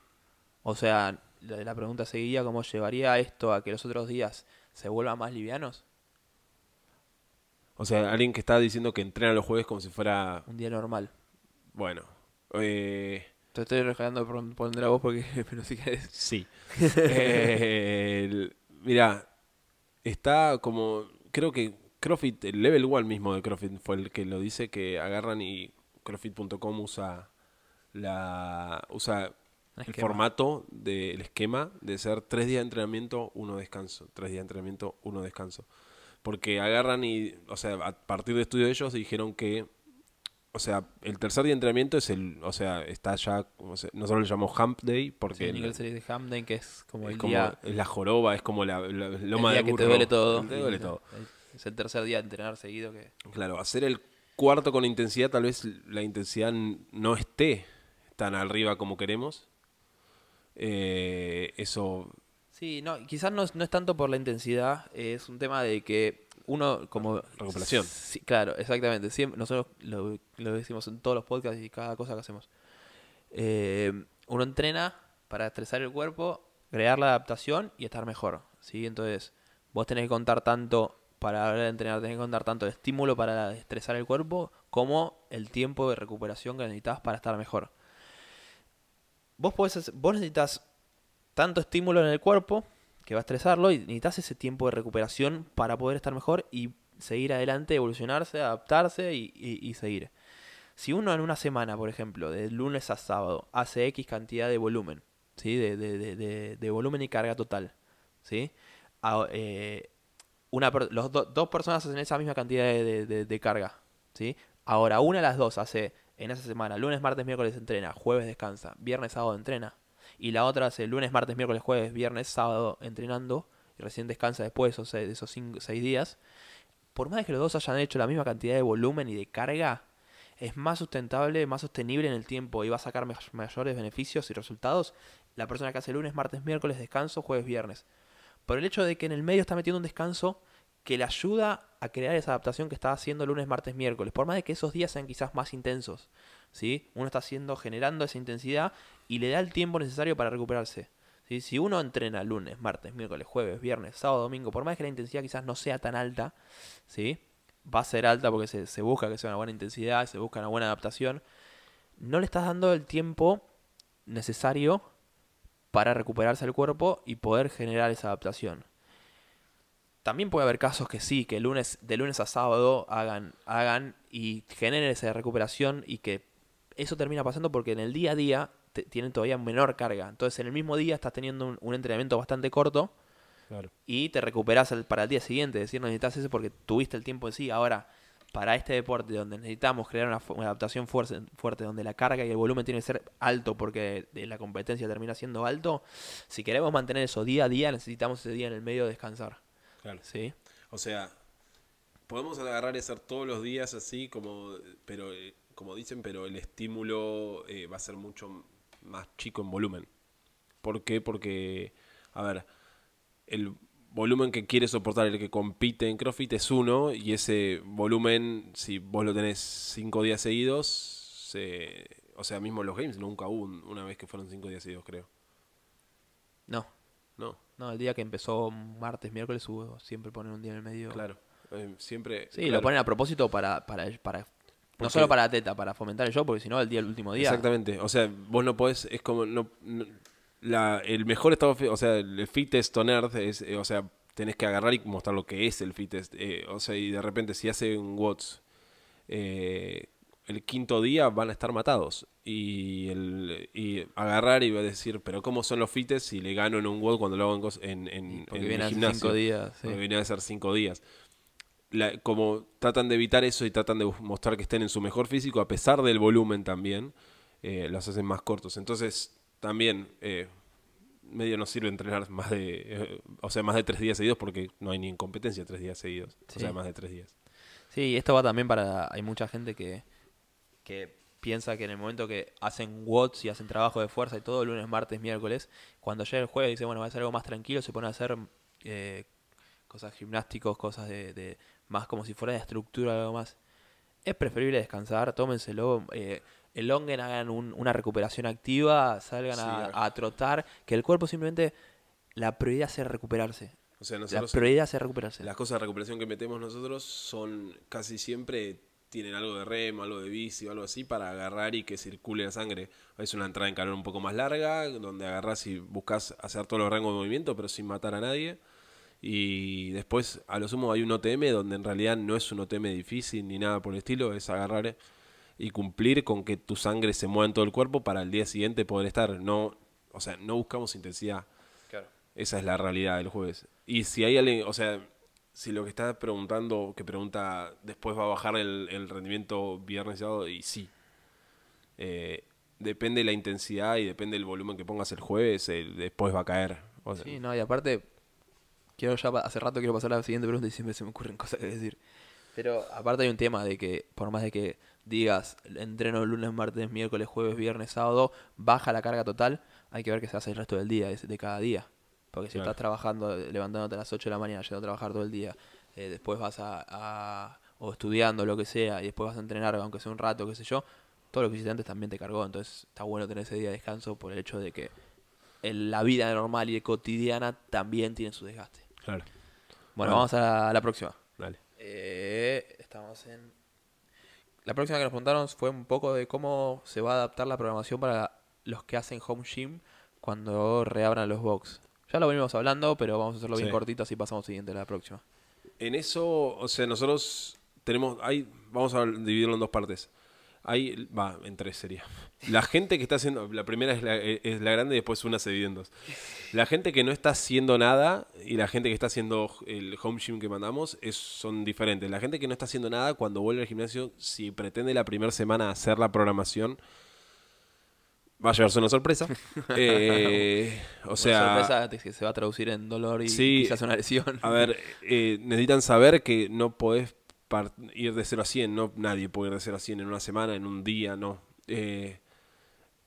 O sea, la, pregunta seguía, ¿cómo llevaría esto a que los otros días se vuelvan más livianos? O sea, alguien que está diciendo que entrena los jueves como si fuera... Un día normal. Bueno. Eh... Te estoy regalando por poner a vos porque... Pero si querés. Sí. *laughs* eh, mira, está como... Creo que CrossFit, el level 1 mismo de CrossFit fue el que lo dice, que agarran y CrossFit.com usa la usa el, formato del esquema de ser tres días de entrenamiento, uno descanso, tres días de entrenamiento, uno descanso. Porque agarran y, o sea, a partir de estudio de ellos dijeron que, o sea, el tercer día de entrenamiento es el, o sea, está ya, nosotros le llamamos Hump Day porque... Sí, el de Hump Day que es como el día... Es la joroba, es como la, loma de que te duele todo. Te duele todo. Es el tercer día de entrenar seguido que... Claro, hacer el cuarto con intensidad, tal vez la intensidad no esté tan arriba como queremos. Eh, eso... Sí, no, quizás no, no, es tanto por la intensidad, es un tema de que uno como... Recuperación. Sí, claro, exactamente. Siempre, nosotros lo, lo, decimos en todos los podcasts y cada cosa que hacemos. Eh, uno entrena para estresar el cuerpo, crear la adaptación y estar mejor. ¿sí? Entonces, vos tenés que contar tanto para de entrenar tenés que contar tanto el estímulo para estresar el cuerpo como el tiempo de recuperación que necesitas para estar mejor. Vos, podés, vos necesitas tanto estímulo en el cuerpo que va a estresarlo y necesitas ese tiempo de recuperación para poder estar mejor y seguir adelante, evolucionarse, adaptarse y, seguir. Si uno en una semana, por ejemplo, de lunes a sábado, hace X cantidad de volumen, ¿sí? de, de, de, volumen y carga total, ¿sí? eh, una los dos personas hacen esa misma cantidad de, carga, ¿sí? Ahora, una de las dos hace en esa semana, lunes, martes, miércoles entrena, jueves descansa, viernes, sábado entrena, y la otra hace lunes, martes, miércoles, jueves, viernes, sábado entrenando, y recién descansa después de esos, cinco, seis días, por más que los dos hayan hecho la misma cantidad de volumen y de carga, es más sustentable, más sostenible en el tiempo y va a sacar mayores beneficios y resultados la persona que hace lunes, martes, miércoles, descanso, jueves, viernes por el hecho de que en el medio está metiendo un descanso que le ayuda a crear esa adaptación que está haciendo lunes, martes, miércoles, por más de que esos días sean quizás más intensos. ¿sí? Uno está haciendo, generando esa intensidad y le da el tiempo necesario para recuperarse. Si uno entrena lunes, martes, miércoles, jueves, viernes, sábado, domingo, por más que la intensidad quizás no sea tan alta, ¿sí? va a ser alta porque se, se busca que sea una buena intensidad, se busca una buena adaptación, no le estás dando el tiempo necesario para recuperarse el cuerpo y poder generar esa adaptación. También puede haber casos que sí, que lunes, de lunes a sábado hagan, hagan y generen esa recuperación y que eso termina pasando porque en el día a día tienen todavía menor carga. Entonces en el mismo día estás teniendo un, entrenamiento bastante corto y te recuperas para el día siguiente. Es decir, no necesitas ese porque tuviste el tiempo en sí. Ahora, para este deporte donde necesitamos crear una, adaptación fuerte, fuerte, donde la carga y el volumen tiene que ser alto porque de la competencia termina siendo alto, si queremos mantener eso día a día, necesitamos ese día en el medio descansar. Claro. ¿sí? O sea, podemos agarrar y hacer todos los días así, como, pero, eh, como dicen, pero el estímulo eh, va a ser mucho más chico en volumen. ¿Por qué? Porque, a ver, el volumen que quiere soportar el que compite en CrossFit es uno, y ese volumen, si vos lo tenés cinco días seguidos, se- o sea, mismo los games nunca hubo un- una vez que fueron cinco días seguidos, creo. No, No, no, el día que empezó martes, miércoles hubo siempre poner un día en el medio. claro. Eh, siempre. Sí, claro. lo ponen a propósito para, para, para no solo para la teta, para fomentar el show, porque si no, el día, el último día. Exactamente. O sea, vos no podés, es como, no, no- la, el mejor estado, o sea, el fittest on earth es, eh, o sea, tenés que agarrar y mostrar lo que es el fittest. eh, o sea, y de repente si hace un Watts eh, el quinto día van a estar matados. Y, el, y agarrar y va a decir, pero ¿cómo son los fittest si le gano en un WOD cuando lo hago en, en, en, Porque en viene el gimnasio? cinco días. sí. Porque viene a ser cinco días. La- como tratan de evitar eso y tratan de mostrar que estén en su mejor físico, a pesar del volumen también, eh, los hacen más cortos. Entonces, también, eh, medio no sirve entrenar más de, eh, o sea, más de tres días seguidos porque no hay ni en competencia tres días seguidos. Sí. O sea, más de tres días. Sí, esto va también para. Hay mucha gente que, que piensa que en el momento que hacen watts y hacen trabajo de fuerza y todo, lunes, martes, miércoles, cuando llega el jueves dice, bueno, va a ser algo más tranquilo, se pone a hacer eh, cosas gimnásticos, cosas de, de más como si fuera de estructura, algo más. Es preferible descansar, tómenselo. Eh, elonguen, hagan un- una recuperación activa, salgan Sí, a, trotar, que el cuerpo simplemente. La prioridad es recuperarse. O sea, La nosotros, prioridad es recuperarse. las cosas de recuperación que metemos nosotros son casi siempre tienen algo de remo, algo de bici o algo así para agarrar y que circule la sangre. Es una entrada en calor un poco más larga, donde agarras y buscas hacer todos los rangos de movimiento, pero sin matar a nadie. Y después, a lo sumo, hay un OTM donde en realidad no es un OTM difícil ni nada por el estilo, es agarrar y cumplir con que tu sangre se mueva en todo el cuerpo para el día siguiente poder estar. No, o sea, no buscamos intensidad. Esa es la realidad del jueves. Y si hay alguien, o sea, si lo que está preguntando, que pregunta, después va a bajar el, el rendimiento viernes y sábado, y sí. Eh, depende de la intensidad y depende del volumen que pongas el jueves, el- después va a caer. O sea, Sí, no, y aparte, quiero ya, hace rato quiero pasar a la siguiente pregunta y siempre se me ocurren *laughs* cosas que decir. Pero aparte hay un tema de que, por más de que digas, entreno lunes, martes, miércoles, jueves, viernes, sábado, baja la carga total, hay que ver qué se hace el resto del día, de, de cada día. Porque si Claro. estás trabajando, levantándote a las 8 de la mañana, yendo a trabajar todo el día, eh, después vas a, a- o estudiando, lo que sea, y después vas a entrenar, aunque sea un rato, qué sé yo, todo lo que hiciste antes también te cargó. Entonces está bueno tener ese día de descanso por el hecho de que el- la vida normal y cotidiana también tiene su desgaste. Claro. Bueno, Bueno. vamos a la, a la próxima. Dale. Eh, estamos en... La próxima que nos preguntaron fue un poco de cómo se va a adaptar la programación para los que hacen home gym cuando reabran los box. Ya lo venimos hablando, pero vamos a hacerlo bien Sí. cortito, así pasamos siguiente a la próxima. En eso, o sea, nosotros tenemos, hay, vamos a dividirlo en dos partes. Hay, va, en tres sería. La gente que está haciendo, la primera es la, es la grande y después una se divide en dos. La gente que no está haciendo nada y la gente que está haciendo el home gym que mandamos es, son diferentes. La gente que no está haciendo nada cuando vuelve al gimnasio, si pretende la primera semana hacer la programación, va a llevarse una sorpresa. *laughs* Eh, o sea, Una sorpresa que se va a traducir en dolor y Sí. quizás una lesión. a ver, eh, necesitan saber que no podés ir de 0 a 100, no nadie puede ir de 0 a 100 en una semana, en un día, no. Eh,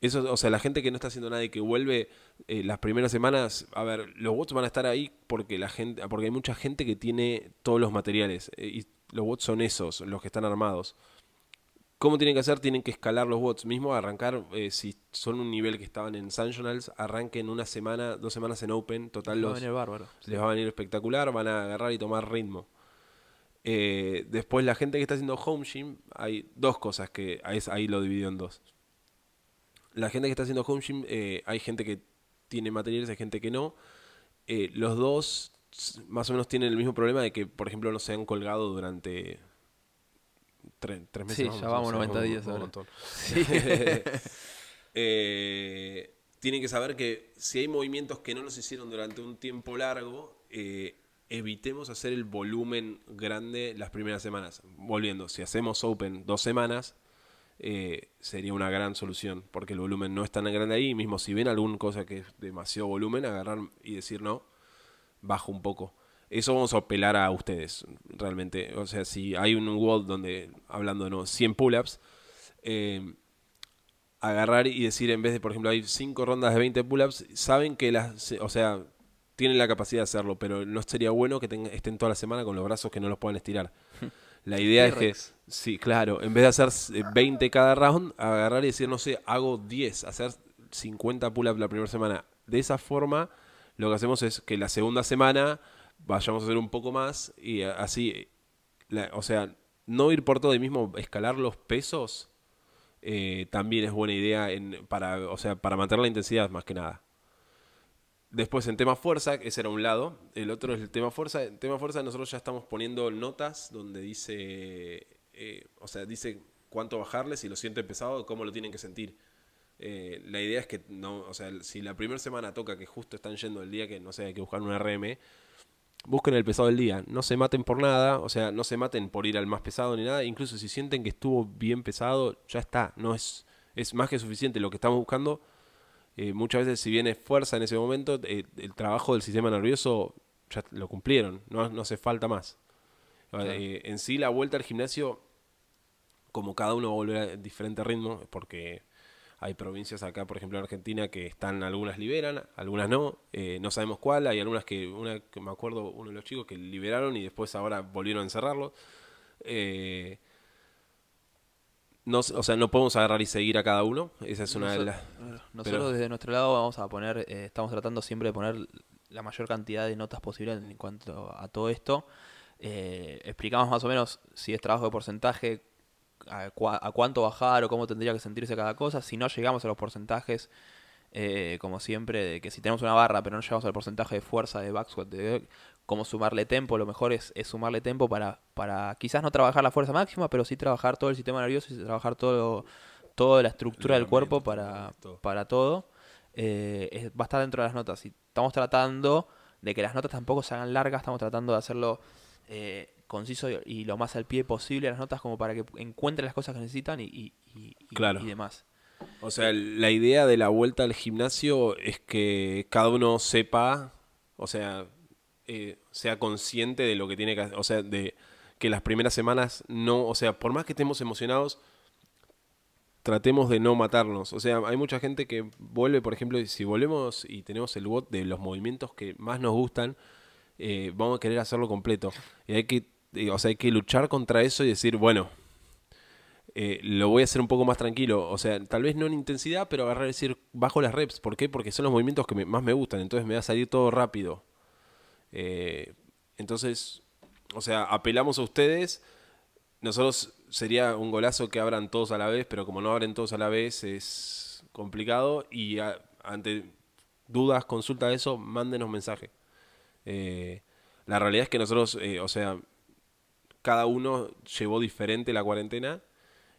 eso, o sea, la gente que no está haciendo nada y que vuelve eh, las primeras semanas, a ver, los bots van a estar ahí porque la gente, porque hay mucha gente que tiene todos los materiales eh, y los bots son esos, los que están armados. ¿Cómo tienen que hacer? Tienen que escalar los bots. Mismo arrancar, eh, si son un nivel que estaban en Sanctionals, arranquen una semana, dos semanas en Open. Total, Va a los, venir bárbaro. les va a venir espectacular, van a agarrar y tomar ritmo. Eh, después la gente que está haciendo home gym, hay dos cosas que ahí, ahí lo dividió en dos. La gente que está haciendo home gym, eh, hay gente que tiene materiales, hay gente que no. Eh, los dos más o menos tienen el mismo problema de que, por ejemplo, no se han colgado durante tre- tres meses. Sí, ya vamos 90 días un ahora. montón. Sí. *laughs* Eh, tienen que saber que si hay movimientos que no los hicieron durante un tiempo largo, eh, evitemos hacer el volumen grande las primeras semanas. Volviendo, si hacemos Open dos semanas, eh, sería una gran solución, porque el volumen no es tan grande ahí, mismo si ven alguna cosa que es demasiado volumen, agarrar y decir no, bajo un poco. Eso vamos a apelar a ustedes, realmente. O sea, si hay un world donde, hablando de no, 100 pull-ups, eh, agarrar y decir, en vez de, por ejemplo, hay 5 rondas de 20 pull-ups, saben que las, o sea, tienen la capacidad de hacerlo, pero no sería bueno que estén toda la semana con los brazos que no los puedan estirar. *laughs* La idea es que, sí, claro, en vez de hacer 20 eh, cada round, agarrar y decir, no sé, hago 10, hacer 50 pull-ups la primera semana. De esa forma, lo que hacemos es que la segunda semana vayamos a hacer un poco más y así, o sea, no ir por todo y mismo escalar los pesos eh, también es buena idea en, para, o sea, para mantener la intensidad más que nada. Después en tema fuerza, ese era un lado. El otro es el tema fuerza. En tema fuerza nosotros ya estamos poniendo notas donde dice, eh, o sea, dice cuánto bajarle, si lo sienten pesado, cómo lo tienen que sentir. Eh, la idea es que, no, o sea, si la primera semana toca que justo están yendo el día que, no sé, hay que buscar un RM, busquen el pesado del día. No se maten por nada, o sea, no se maten por ir al más pesado ni nada. Incluso si sienten que estuvo bien pesado, ya está. No es, es más que suficiente lo que estamos buscando eh, muchas veces si viene fuerza en ese momento, eh, el trabajo del sistema nervioso ya lo cumplieron, no, no hace falta más. Eh, en sí la vuelta al gimnasio, como cada uno va a volver a diferente ritmo, porque hay provincias acá, por ejemplo en Argentina, que están, algunas liberan, algunas no, no sabemos cuál, hay algunas que, una que me acuerdo, uno de los chicos que liberaron y después ahora volvieron a encerrarlo. Eh, no, o sea, no podemos agarrar y seguir a cada uno. Esa es una de las. Nosotros desde nuestro lado vamos a poner, eh, estamos tratando siempre de poner la mayor cantidad de notas posible en cuanto a todo esto. Eh, explicamos más o menos si es trabajo de porcentaje, a, cuánto bajar o cómo tendría que sentirse cada cosa. Si no llegamos a los porcentajes, eh, como siempre, de que si tenemos una barra pero no llegamos al porcentaje de fuerza de back squat, de cómo sumarle tempo, lo mejor es, sumarle tempo para, para quizás no trabajar la fuerza máxima, pero sí trabajar todo el sistema nervioso y trabajar todo toda la estructura del cuerpo para, para todo. Eh, va a estar dentro de las notas. Y estamos tratando de que las notas tampoco se hagan largas, estamos tratando de hacerlo eh, conciso y, lo más al pie posible las notas como para que encuentren las cosas que necesitan y, y, y demás. O sea, la idea de la vuelta al gimnasio es que cada uno sepa, o sea, eh, sea consciente de lo que tiene que hacer, o sea, de que las primeras semanas no, o sea, por más que estemos emocionados, tratemos de no matarnos. O sea, hay mucha gente que vuelve, por ejemplo, si volvemos y tenemos el bot de los movimientos que más nos gustan, eh, vamos a querer hacerlo completo. Y hay que, o sea, hay que luchar contra eso y decir, bueno, eh, lo voy a hacer un poco más tranquilo. O sea, tal vez no en intensidad, pero agarrar decir, bajo las reps. ¿Por qué? Porque son los movimientos que más me gustan. Entonces me va a salir todo rápido. Eh, entonces, o sea, apelamos a ustedes. Nosotros sería un golazo que abran todos a la vez, pero como no abren todos a la vez es complicado. Y ante dudas, consulta de eso, mándenos mensaje. Eh, la realidad es que nosotros, eh, o sea, cada uno llevó diferente la cuarentena.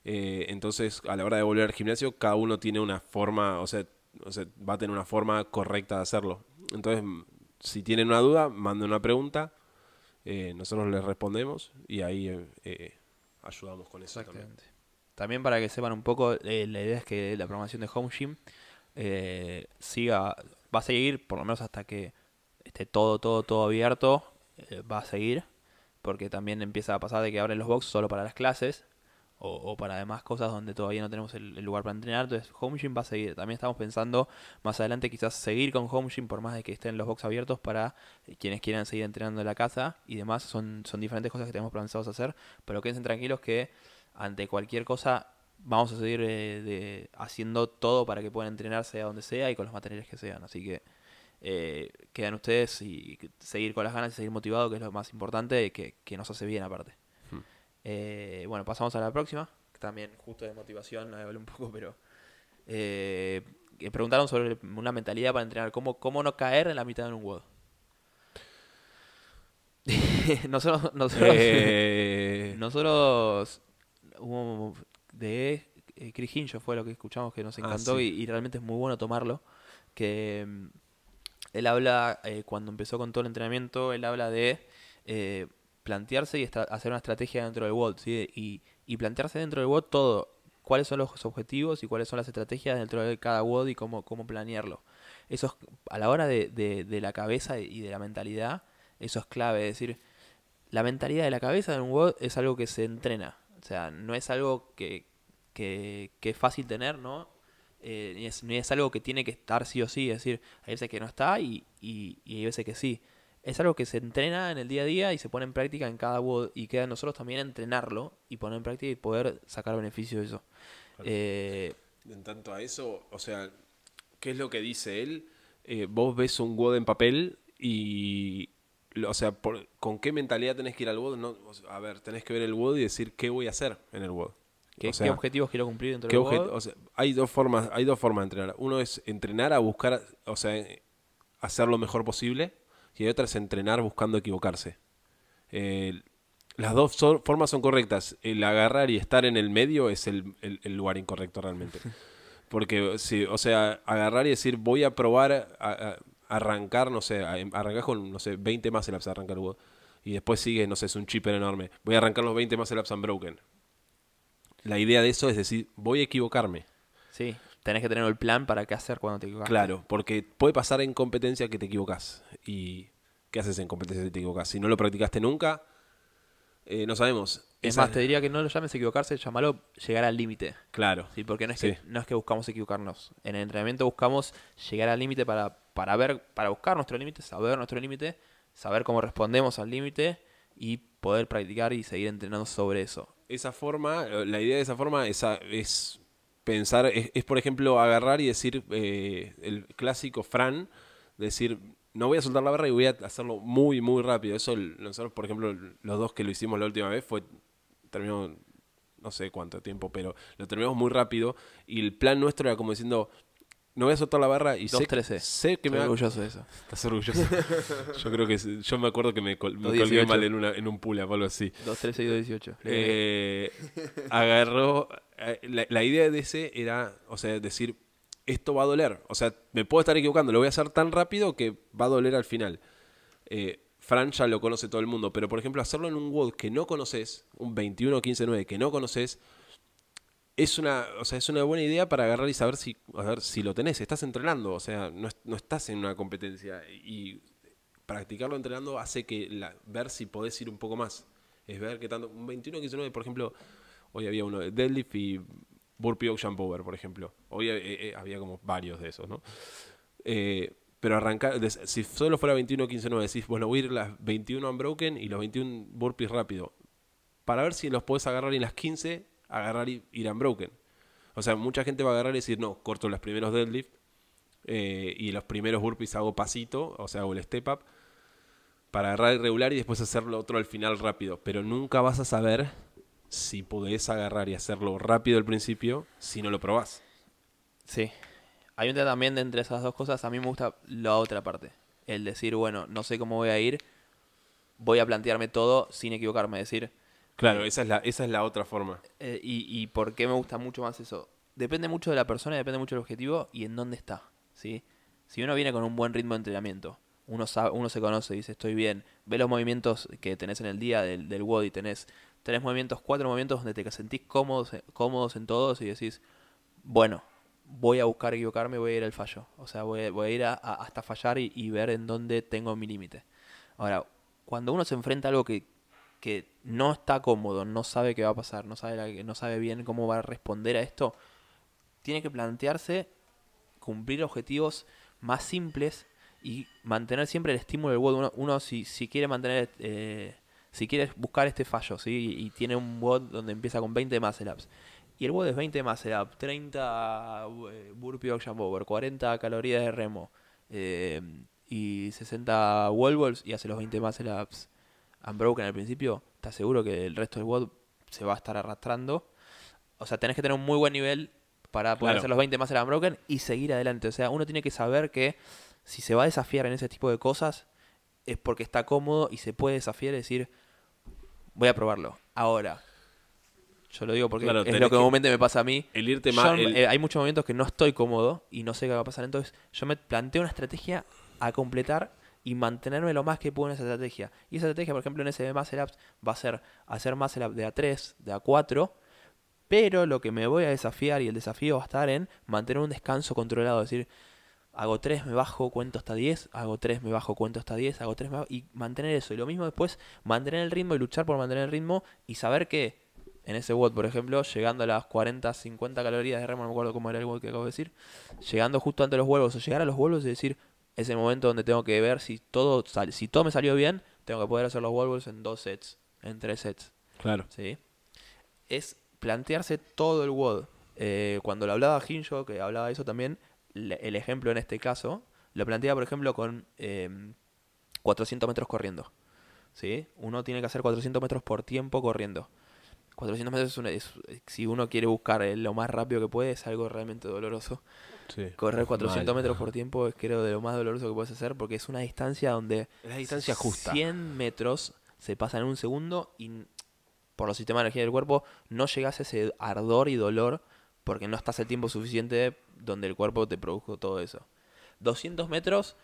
entonces, a la hora de volver al gimnasio, cada uno tiene una forma, o sea, o sea, va a tener una forma correcta de hacerlo. Entonces, si tienen una duda, manden una pregunta, eh, nosotros les respondemos y ahí eh, eh, ayudamos con eso. Exactamente. También. para que sepan un poco, la idea es que la programación de Home Gym siga, va a seguir por lo menos hasta que esté todo, todo, todo abierto, va a seguir, porque también empieza a pasar de que abren los box solo para las clases o, para demás cosas donde todavía no tenemos el, lugar para entrenar. Entonces, Home Gym va a seguir. También estamos pensando más adelante quizás seguir con Home Gym por más de que estén los box abiertos para eh, quienes quieran seguir entrenando en la casa y demás. Son, son diferentes cosas que tenemos pensados hacer, pero quédense tranquilos que ante cualquier cosa vamos a seguir eh, haciendo todo para que puedan entrenar sea donde sea y con los materiales que sean. Así que eh, quedan ustedes y seguir con las ganas y seguir motivados, que es lo más importante, que, que nos hace bien aparte. Eh, bueno, pasamos a la próxima, también justo de motivación, hablé un poco, pero... Eh, preguntaron sobre una mentalidad para entrenar, cómo, cómo no caer en la mitad de un WOD. *laughs* nosotros, nosotros, eh... *laughs* nosotros de eh, Chris fue lo que escuchamos que nos ah, encantó y, realmente es muy bueno tomarlo. Que él habla, cuando empezó con todo el entrenamiento, él habla de plantearse y hacer una estrategia dentro del WOD, ¿sí? Y, plantearse dentro del WOD todo, cuáles son los objetivos y cuáles son las estrategias dentro de cada WOD y cómo, planearlo. Eso es, a la hora de, de- de la cabeza y de la mentalidad, eso es clave, es decir, la mentalidad de la cabeza en un WOD es algo que se entrena, o sea, no es algo que, que, que es fácil tener, ¿no? Eh, ni, es, ni es algo que tiene que estar sí o sí, es decir, hay veces que no está y, y hay veces que sí. Es algo que se entrena en el día a día y se pone en práctica en cada WOD y queda en nosotros también entrenarlo y poner en práctica y poder sacar beneficio de eso. Claro. Eh, En tanto a eso, o sea, ¿qué es lo que dice él? Eh, vos ves un WOD en papel y, lo- o sea, por- ¿con qué mentalidad tenés que ir al WOD? No, o sea, a ver, tenés que ver el WOD y decir qué voy a hacer en el WOD. ¿qué, O sea, qué objetivos quiero cumplir dentro ¿Qué del WOD? o sea, hay dos formas, hay dos formas de entrenar. Uno es entrenar a buscar, o sea, hacer lo mejor posible, y hay otra es entrenar buscando equivocarse. Eh, las dos son- formas son correctas. El agarrar y estar en el medio es el, el- el lugar incorrecto realmente. *laughs* Porque, si, o sea, agarrar y decir, voy a probar a, a- arrancar, no sé, arrancar con, no sé, 20 más el WOD. Y después sigue, no sé, es un chipper enorme. Voy a arrancar los 20 más ups unbroken. La idea de eso es decir, voy a equivocarme. Sí, tenés que tener el plan para qué hacer cuando te equivocas. Claro, porque puede pasar en competencia que te equivocas. ¿Y qué haces en competencia si te equivocas? Si no lo practicaste nunca, eh, no sabemos. Es Esa- más, te diría que no lo llames equivocarse, llamalo llegar al límite. Claro. Sí, porque no es, Sí. que, no es que buscamos equivocarnos. En el entrenamiento buscamos llegar al límite para, para ver, para buscar nuestro límite, saber nuestro límite, saber cómo respondemos al límite y poder practicar y seguir entrenando sobre eso. Esa forma, la idea de esa forma es, es pensar, es, es, por ejemplo agarrar y decir eh, el clásico Fran, decir, no voy a soltar la barra y voy a hacerlo muy, muy rápido. Eso, el- nosotros, por ejemplo, los dos que lo hicimos la última vez fue, terminó, no sé cuánto tiempo, pero lo terminamos muy rápido y el plan nuestro era como diciendo, no voy a soltar la barra y sé, 2-13. sé que me Estoy va, orgulloso de eso. Estás orgulloso. *laughs* yo creo que yo me acuerdo que me, col- me 2.18. colgué mal en, una, en un pull-up o algo así. 2, 13 y 2, 18. Eh, agarró. Eh, La, idea de ese era, o sea, decir, esto va a doler. O sea, me puedo estar equivocando, lo voy a hacer tan rápido que va a doler al final. Eh, Fran ya lo conoce todo el mundo, pero por ejemplo, hacerlo en un WOD que no conoces, un 21-15-9 que no conoces, es una, o sea, es una buena idea para agarrar y saber si, si lo tenés. Estás entrenando, o sea, no, es- no estás en una competencia. Y practicarlo entrenando hace que ver si podés ir un poco más. Es ver qué tanto. Un 21-15-9, por ejemplo, hoy había uno de deadlift y burpee ocean power, por ejemplo. Hoy eh, eh, había como varios de esos, ¿no? Eh, pero arrancar, si solo fuera 21-15-9, decís, bueno, voy a ir las 21 unbroken y los 21 burpees rápido. Para ver si los podés agarrar en las 15, agarrar y ir unbroken. O sea, mucha gente va a agarrar y decir, no, corto los primeros deadlift eh, y los primeros burpees hago pasito, o sea, hago el step up para agarrar irregular y después hacerlo otro al final rápido. Pero nunca vas a saber si podés agarrar y hacerlo rápido al principio si no lo probás. Sí. Hay un tema también de entre esas dos cosas. A mí me gusta la otra parte. El decir, bueno, no sé cómo voy a ir. Voy a plantearme todo sin equivocarme. Decir, Claro, esa es la, esa es la otra forma. eh, y, y por qué me gusta mucho más eso. Depende mucho de la persona, depende mucho del objetivo y en dónde está. ¿sí? Si uno viene con un buen ritmo de entrenamiento, uno, sabe, uno se conoce, dice estoy bien, ve los movimientos que tenés en el día del, del WOD y tenés tres movimientos, cuatro movimientos donde te sentís cómodos, cómodos en todos y decís, bueno, voy a buscar equivocarme, voy a ir al fallo. O sea, voy, voy a ir a- hasta fallar y, ver en dónde tengo mi límite. Ahora, cuando uno se enfrenta a algo que, que no está cómodo, no sabe qué va a pasar, no sabe, no sabe bien cómo va a responder a esto, tiene que plantearse cumplir objetivos más simples y mantener siempre el estímulo del WOD. Uno, uno si, si quiere mantener, eh, si quiere buscar este fallo, ¿sí? Y, tiene un WOD donde empieza con 20 muscle ups. Y el WOD es 20 muscle up, 30 eh, burpee ocean power, 40 calorías de remo eh, y 60 wall balls y hace los 20 muscle ups unbroken al principio, estás seguro que el resto del WOD se va a estar arrastrando. O sea, tenés que tener un muy buen nivel para poder Claro. hacer los 20 más el unbroken y seguir adelante. O sea, uno tiene que saber que si se va a desafiar en ese tipo de cosas es porque está cómodo y se puede desafiar y decir, voy a probarlo. Ahora, yo lo digo porque Claro, es lo que normalmente me pasa a mí. El irte más. el- eh, hay muchos momentos que no estoy cómodo y no sé qué va a pasar. Entonces, yo me planteo una estrategia a completar y mantenerme lo más que puedo en esa estrategia. Y esa estrategia, por ejemplo, en ese muscle ups va a ser hacer muscle up de A3, de A4, pero lo que me voy a desafiar y el desafío va a estar en mantener un descanso controlado, es decir, hago 3, me bajo, cuento hasta 10, hago 3, me bajo, cuento hasta 10, hago 3, me bajo, y mantener eso. Y lo mismo después, mantener el ritmo y luchar por mantener el ritmo y saber que en ese WOD, por ejemplo, llegando a las 40, 50 calorías de remo, no me acuerdo cómo era el WOD que acabo de decir, llegando justo ante los huevos o llegar a los huevos y decir, es el momento donde tengo que ver si todo, sal- si todo me salió bien, tengo que poder hacer los huevos en dos sets, en tres sets. Claro. ¿sí? Es plantearse todo el WOD. Eh, cuando lo hablaba Hinjo, que hablaba de eso también, el ejemplo en este caso, lo plantea, por ejemplo, con eh, 400 metros corriendo. ¿sí? Uno tiene que hacer 400 metros por tiempo corriendo. 400 metros es, una- es- si uno quiere buscar lo más rápido que puede, es algo realmente doloroso. Sí. Correr 400 Mal. metros por tiempo es creo de lo más doloroso que puedes hacer porque es una distancia donde la distancia justa. 100 metros se pasan en un segundo y por los sistemas de energía del cuerpo no llegas a ese ardor y dolor porque no estás el tiempo suficiente donde el cuerpo te produjo todo eso. 200 metros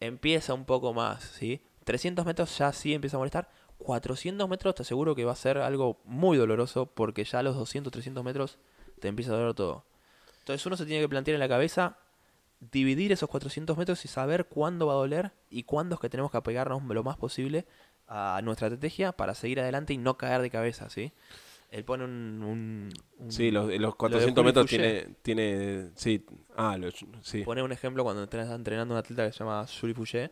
empieza un poco más, ¿sí? 300 metros ya sí empieza a molestar. 400 metros te aseguro que va a ser algo muy doloroso porque ya a los 200, 300 metros te empieza a doler todo. Entonces uno se tiene que plantear en la cabeza dividir esos 400 metros y saber cuándo va a doler y cuándo es que tenemos que apegarnos lo más posible a nuestra estrategia para seguir adelante y no caer de cabeza, ¿sí? Él pone un... un- un- Sí, los, los lo de 400 Juli metros tiene, tiene. Sí. Ah, los, sí. Pone un ejemplo cuando está entrenando un atleta que se llama Julie Fouché,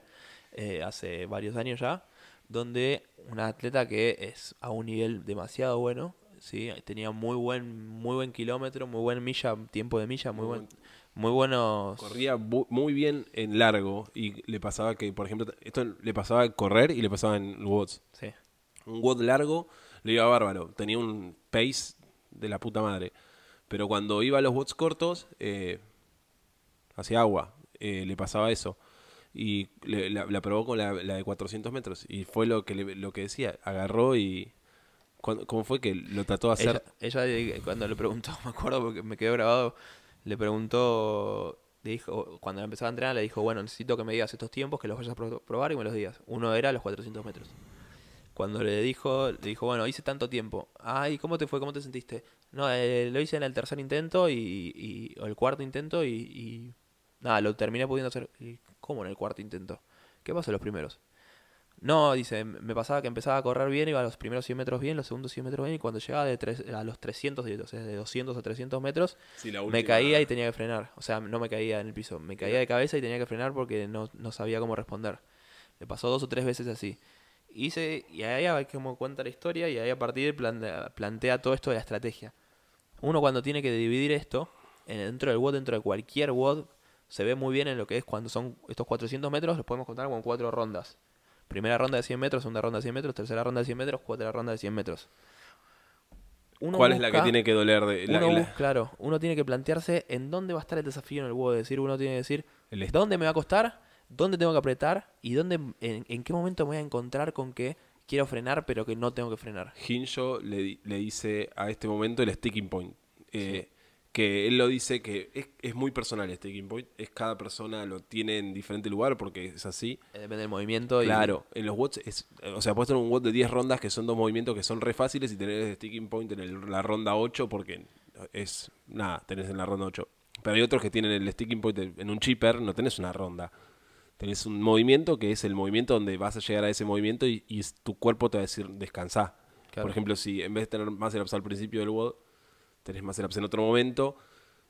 eh, hace varios años ya, donde un atleta que es a un nivel demasiado bueno, ¿sí? tenía muy buen, muy buen kilómetro, muy buen milla, tiempo de milla, muy, Muy buen, muy buenos... Corría bu- muy bien en largo y le pasaba que, por ejemplo, esto le pasaba correr y le pasaba en WODs. Sí, Un WOD largo le iba bárbaro, tenía un pace de la puta madre. Pero cuando iba a los WODs cortos, eh, hacía agua, eh, le pasaba eso. Y le- la, la probó con la, de 400 metros y fue lo que, le- lo que decía, agarró y... ¿Cómo fue que lo trató de hacer? Ella, cuando le preguntó, *laughs* me acuerdo porque me quedó grabado, le preguntó, le dijo, cuando empezaba a entrenar le dijo, bueno, necesito que me digas estos tiempos, que los vayas a pro- probar y me los digas. Uno era los 400 metros. Cuando le dijo, le dijo, bueno, hice tanto tiempo. Ay, ¿cómo te fue? ¿Cómo te sentiste? No, eh, lo hice en el tercer intento y, y- o el cuarto intento y, y nada, lo terminé pudiendo hacer. ¿Cómo en el cuarto intento? ¿Qué pasó en los primeros? No, dice, me pasaba que empezaba a correr bien, iba a los primeros 100 metros bien, los segundos 100 metros bien, y cuando llegaba de tres, a los 300, y- o sea, de 200 a 300 metros, Sí, me caía y tenía que frenar. O sea, no me caía en el piso, me caía de cabeza y tenía que frenar porque no, no sabía cómo responder. Me pasó dos o tres veces así. Hice, y ahí hay como cuenta la historia y ahí a partir plantea, plantea todo esto de la estrategia. Uno cuando tiene que dividir esto, en- dentro del WOD, dentro de cualquier WOD, se ve muy bien en lo que es cuando son estos 400 metros, los podemos contar como cuatro rondas. Primera ronda de 100 metros, segunda ronda de 100 metros, tercera ronda de 100 metros, cuarta ronda de 100 metros. Uno ¿Cuál es la que tiene que doler? De, la- uno la- claro, uno tiene que plantearse en dónde va a estar el desafío en el WOD. Es decir, uno tiene que decir el dónde me va a costar, dónde tengo que apretar y dónde, en, en qué momento me voy a encontrar con que quiero frenar pero que no tengo que frenar. Hinjo le, le dice a este momento el sticking point. Eh, Que él lo dice que es, es muy personal el sticking point. Es cada persona lo tiene en diferente lugar porque es así. Eh, Depende del movimiento. y- Claro, en los watts es, o sea, puedes tener un watt de 10 rondas que son dos movimientos que son re fáciles y tener el sticking point en el- la ronda 8 porque es nada, tenés en la ronda 8. Pero hay otros que tienen el sticking point en un chipper, no tenés una ronda. Tenés un movimiento que es el movimiento donde vas a llegar a ese movimiento y, tu cuerpo te va a decir descansá. Claro. Por ejemplo, si en vez de tener más ups al principio del WOD, tenés más ups en otro momento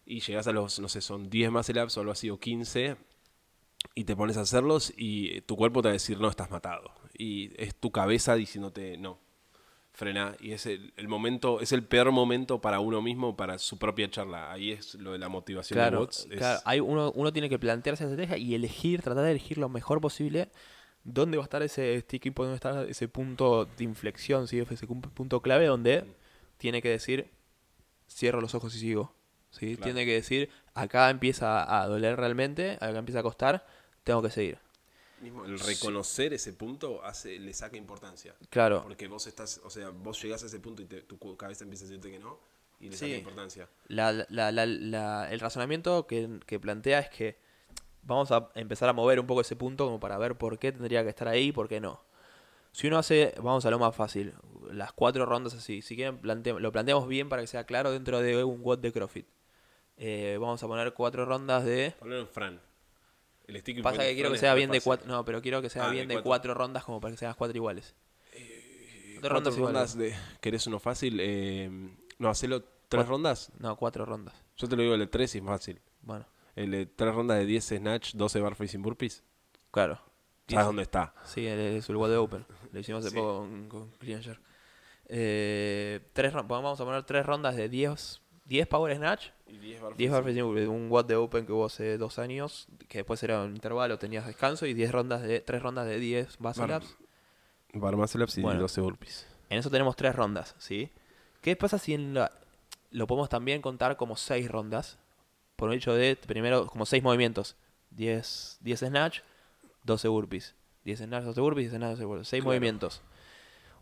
y llegás a los, no sé, son 10 más ups o algo así, o 15, y te pones a hacerlos y tu cuerpo te va a decir, no, estás matado. Y es tu cabeza diciéndote, no, frena. Y es el, el momento, es el peor momento para uno mismo, para su propia charla. Ahí es lo de la motivación de Claro, bots. es- claro. Hay uno, uno tiene que plantearse la estrategia y elegir, tratar de elegir lo mejor posible. ¿Dónde va a estar ese sticky point? ¿Dónde está ese punto de inflexión? ¿sí? Ese pu- punto clave donde tiene que decir, cierro los ojos y sigo. ¿sí? Claro. Tiene que decir, acá empieza a doler realmente, acá empieza a costar, tengo que seguir. Mismo el reconocer ese punto hace, le saca importancia. Claro, Porque vos estás, o sea, vos llegás a ese punto y te- tu cabeza empieza a decirte que no y le Sí. saca importancia. la, la- la- la- el razonamiento que, que plantea es que vamos a empezar a mover un poco ese punto como para ver por qué tendría que estar ahí y por qué no. Si uno hace, vamos a lo más fácil, las cuatro rondas así, si quieren lo planteamos bien para que sea claro dentro de un WOD de CrossFit. Eh, vamos a poner cuatro rondas de... Poner un Fran. El Pasa que quiero que sea bien de cuatro... No, pero quiero que sea ah, bien de cuatro. rondas como para que sean cuatro iguales. Eh, rondas, rondas de... ¿Querés uno fácil? Eh, no, hacelo tres rondas. No, cuatro rondas. Yo te lo digo el de tres y es fácil. Bueno. El de tres rondas de 10 snatch, 12 bar facing burpees. Claro. ¿Sabes dónde está? Sí, es el de Open. Lo hicimos hace poco con, Clean eh, tres, vamos a poner tres rondas de 10, 10 Power Snatch. Y 10 Bar Un Watt de Open que hubo hace dos años, que después era un intervalo, tenías descanso, y 10 rondas de, 3 rondas de 10 Muscle Ups. Bar Muscle Ups y 12 burpees. En eso tenemos 3 rondas, ¿sí? ¿Qué pasa si en lo podemos también contar como 6 rondas? Por el hecho de, primero, como 6 movimientos. 10, 10 Snatch, 12 burpees. 10 snatch, 12 burpees, 10 snatch, 12 burpees. 6 movimientos.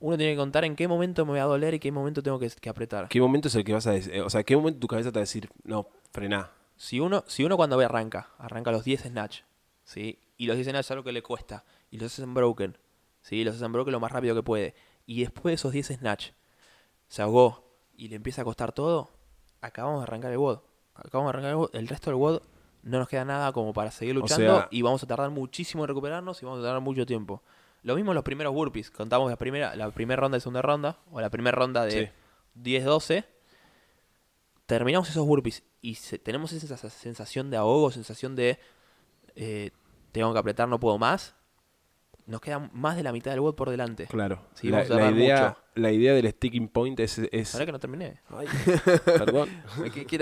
Uno tiene que contar en qué momento me va a doler y qué momento tengo que, apretar. ¿Qué momento es el que vas a decir? Eh, o sea, ¿qué momento tu cabeza te va a decir, no, frená? Si uno, si uno cuando ve arranca, arranca los 10 snatch, ¿sí? Y los 10 snatch es algo que le cuesta. Y los hacen broken, ¿sí? Los hacen broken lo más rápido que puede. Y después de esos 10 snatch, se ahogó y le empieza a costar todo, acabamos de arrancar el WOD. Acabamos de arrancar el WOD. El resto del WOD no nos queda nada como para seguir luchando y vamos a tardar muchísimo en recuperarnos y vamos a tardar mucho tiempo. Lo mismo en los primeros burpees. Contamos la primera, la primera ronda de segunda ronda o la primera ronda de 10-12. Terminamos esos burpees y tenemos esa sensación de ahogo, sensación de eh, tengo que apretar, no puedo más nos queda más de la mitad del WOD por delante. Claro. la, idea, la idea del sticking point es... es... Ahora que no terminé. *laughs* perdón.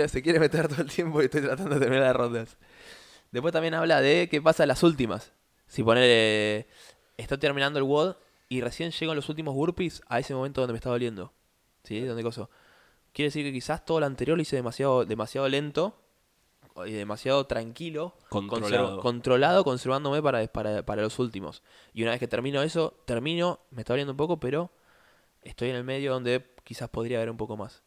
se quiere meter todo el tiempo y estoy tratando de terminar las rondas. Después también habla de qué pasa en las últimas. Si poner... estoy terminando el WOD y recién llego en los últimos burpees a ese momento donde me está doliendo. ¿Sí? Donde coso. Quiere decir que quizás todo lo anterior lo hice demasiado, demasiado lento y demasiado tranquilo, controlado, controlado conservándome para, para, para, los últimos. Y una vez que termino eso, termino, me está doliendo un poco, pero estoy en el medio donde quizás podría haber un poco más.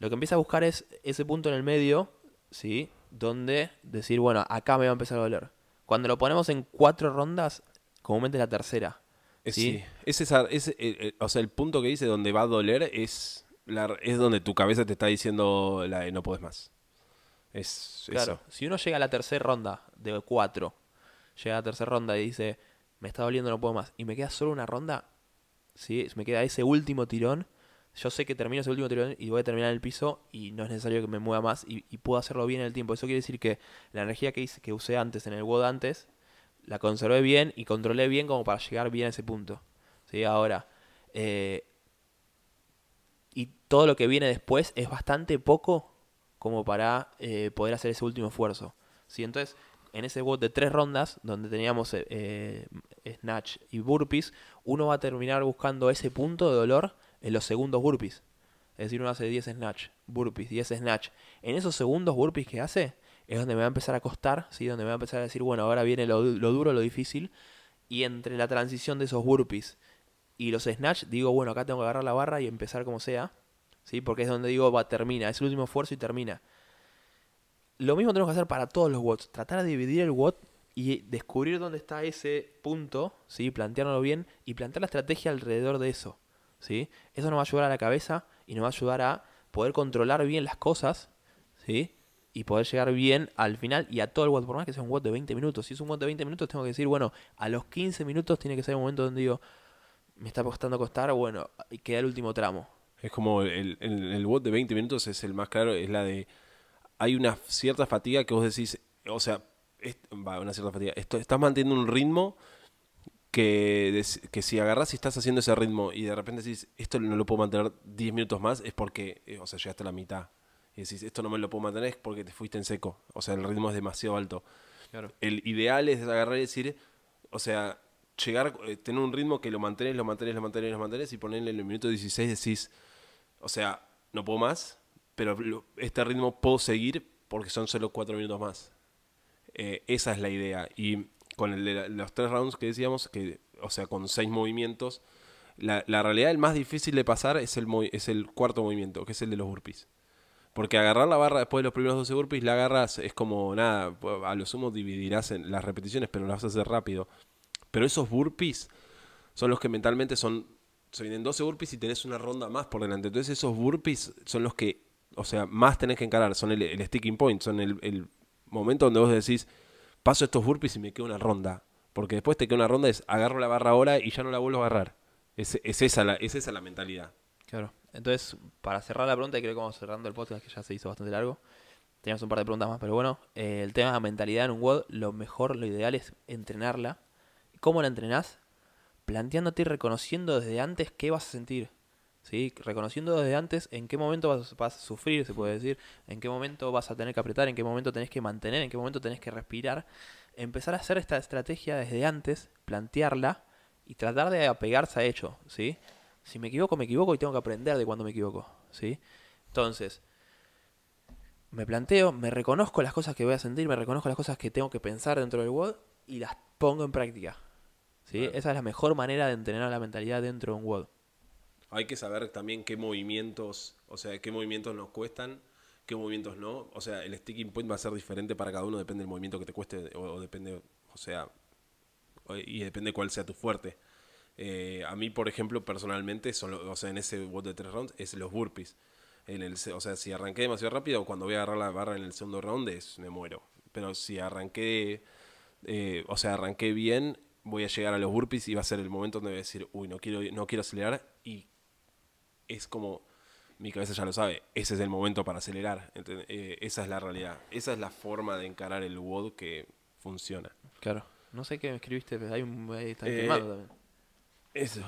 Lo que empieza a buscar es ese punto en el medio, ¿sí? Donde decir, bueno, acá me va a empezar a doler. Cuando lo ponemos en cuatro rondas, comúnmente la tercera. ¿sí? Es esa, es, eh, eh, o sea, el punto que dice donde va a doler es, la, es donde tu cabeza te está diciendo la de no puedes más. Es claro, si uno llega a la tercera ronda de cuatro, llega a la tercera ronda y dice, me está doliendo, no puedo más, y me queda solo una ronda, ¿sí? me queda ese último tirón, yo sé que termino ese último tirón y voy a terminar en el piso y no es necesario que me mueva más y, puedo hacerlo bien en el tiempo. Eso quiere decir que la energía que, hice, que usé antes en el WOD antes, la conservé bien y controlé bien como para llegar bien a ese punto. ¿sí? Ahora, eh, y todo lo que viene después es bastante poco como para eh, poder hacer ese último esfuerzo. ¿sí? Entonces, en ese bot de tres rondas, donde teníamos eh, snatch y burpees, uno va a terminar buscando ese punto de dolor en los segundos burpees. Es decir, uno hace 10 snatch, burpees, 10 snatch. En esos segundos burpees que hace, es donde me va a empezar a costar, ¿sí? donde me va a empezar a decir, bueno, ahora viene lo, lo duro, lo difícil. Y entre la transición de esos burpees y los snatch, digo, bueno, acá tengo que agarrar la barra y empezar como sea. ¿sí? Porque es donde digo, va, termina, es el último esfuerzo y termina. Lo mismo tenemos que hacer para todos los watts, tratar de dividir el watt y descubrir dónde está ese punto, ¿sí? plantearlo bien y plantear la estrategia alrededor de eso. ¿sí? Eso nos va a ayudar a la cabeza y nos va a ayudar a poder controlar bien las cosas ¿sí? Y poder llegar bien al final y a todo el watt, por más que sea un watt de 20 minutos. Si es un watt de 20 minutos, tengo que decir, bueno, a los 15 minutos tiene que ser un momento donde digo, me está costando costar, bueno, queda el último tramo. Es como el, el, bot de 20 minutos es el más claro, es la de... Hay una cierta fatiga que vos decís, o sea, va, una cierta fatiga. Esto, estás manteniendo un ritmo que, que si agarras y estás haciendo ese ritmo y de repente decís, esto no lo puedo mantener 10 minutos más, es porque, eh, o sea, llegaste a la mitad. Y decís, esto no me lo puedo mantener, porque te fuiste en seco. O sea, el ritmo es demasiado alto. El ideal es agarrar y decir, o sea, llegar, eh, tener un ritmo que lo mantenés, lo mantenés, lo mantenés, lo mantenés y ponerle en el minuto 16 decís, o sea, no puedo más, pero este ritmo puedo seguir porque son solo cuatro minutos más. Eh, esa es la idea. Y con el de los tres rounds que decíamos, que, o sea, con seis movimientos, la, la realidad el más difícil de pasar es el, es el cuarto movimiento, que es el de los burpees. Porque agarrar la barra después de los primeros 12 burpees, la agarras, es como nada, a lo sumo dividirás en las repeticiones, pero las vas a hacer rápido. Pero esos burpees son los que mentalmente son, se vienen 12 burpees y tenés una ronda más por delante. Entonces esos burpees son los que, o sea, más tenés que encarar, son el, sticking point, son el, el momento donde vos decís, paso estos burpees y me quedo una ronda. Porque después te queda una ronda, es agarro la barra ahora y ya no la vuelvo a agarrar. Es, es, esa, la, es esa la mentalidad. Claro. Entonces, para cerrar la pregunta, y creo que vamos cerrando el podcast, que ya se hizo bastante largo. Teníamos un par de preguntas más, pero bueno, eh, el tema de la mentalidad en un WOD, lo mejor, lo ideal es entrenarla. ¿Cómo la entrenás? Planteándote y reconociendo desde antes qué vas a sentir. ¿sí? Reconociendo desde antes en qué momento vas, vas, a sufrir, se puede decir, en qué momento vas a tener que apretar, en qué momento tenés que mantener, en qué momento tenés que respirar. Empezar a hacer esta estrategia desde antes, plantearla y tratar de apegarse a ello, ¿sí? Si me equivoco, me equivoco y tengo que aprender de cuando me equivoco, ¿sí? Entonces, me planteo, me reconozco las cosas que voy a sentir, me reconozco las cosas que tengo que pensar dentro del WOD y las pongo en práctica. ¿sí? Esa es la mejor manera de entrenar la mentalidad dentro de un WOD. Hay que saber también qué movimientos, o sea, qué movimientos nos cuestan, qué movimientos no. O sea, el sticking point va a ser diferente para cada uno, depende del movimiento que te cueste, o, depende, o sea, y depende cuál sea tu fuerte. Eh, a mí, por ejemplo, personalmente, son, o sea, en ese bot de tres rounds, es los burpees. En el, o sea, si arranqué demasiado rápido, cuando voy a agarrar la barra en el segundo round, es, me muero. Pero si arranqué, eh, o sea, arranqué bien, voy a llegar a los burpees y va a ser el momento donde voy a decir, uy, no quiero, no quiero acelerar. Y es como, mi cabeza ya lo sabe, ese es el momento para acelerar. Eh, esa es la realidad. Esa es la forma de encarar el WOD que funciona. Claro. No sé qué me escribiste, pero hay un... Ahí está también. Eso.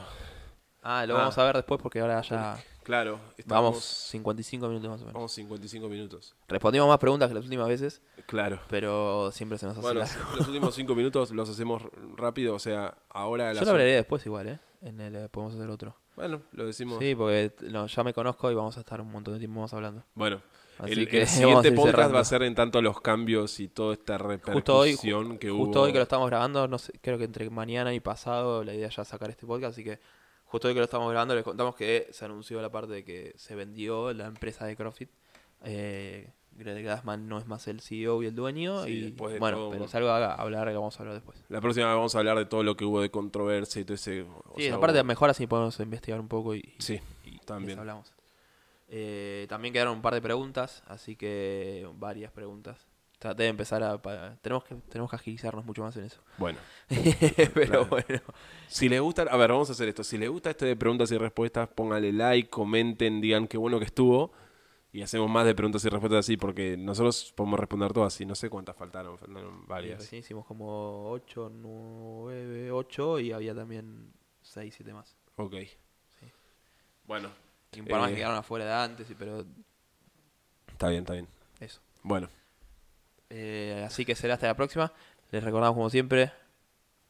Ah, lo vamos ah. a ver después porque ahora ya. Claro, vamos 55 minutos más o menos. Vamos 55 minutos. Respondimos más preguntas que las últimas veces. Claro. Pero siempre se nos hace Bueno, los últimos 5 minutos los hacemos rápido, o sea, ahora. Yo lo hablaré después igual, ¿eh? En el, eh, podemos hacer otro. Bueno, lo decimos. Sí, porque ya me conozco y vamos a estar un montón de tiempo más hablando. Bueno, el, *laughs* siguiente podcast va a ser en tanto los cambios y toda esta repercusión que hubo. Justo hoy que lo estamos grabando, no sé, creo que entre mañana y pasado la idea es ya sacar este podcast, así que justo hoy que lo estamos grabando les contamos que se anunció la parte de que se vendió la empresa de CrossFit. Eh, Greg no es más el CEO y el dueño. y bueno, pero es algo a hablar que vamos a hablar después. La próxima vez vamos a hablar de todo lo que hubo de controversia y todo ese. Sí, aparte de mejor así podemos investigar un poco y, sí, también. hablamos. Eh, también quedaron un par de preguntas, así que varias preguntas. Traté de empezar a... tenemos, que, tenemos que agilizarnos mucho más en eso. *laughs* Bueno. Pero bueno. Si les gusta... A ver, vamos a hacer esto. Si les gusta esto de preguntas y respuestas, pónganle like, comenten, digan qué bueno que estuvo. Y hacemos más de preguntas y respuestas así, porque nosotros podemos responder todas y no sé cuántas faltaron, faltaron varias. Sí, hicimos como 8, 9, 8 y había también 6, 7 más. Ok. Bueno, y un par más que eh, quedaron afuera de antes, pero. Está bien, está bien. Eso. Bueno. Eh, así que será hasta la próxima. Les recordamos, como siempre,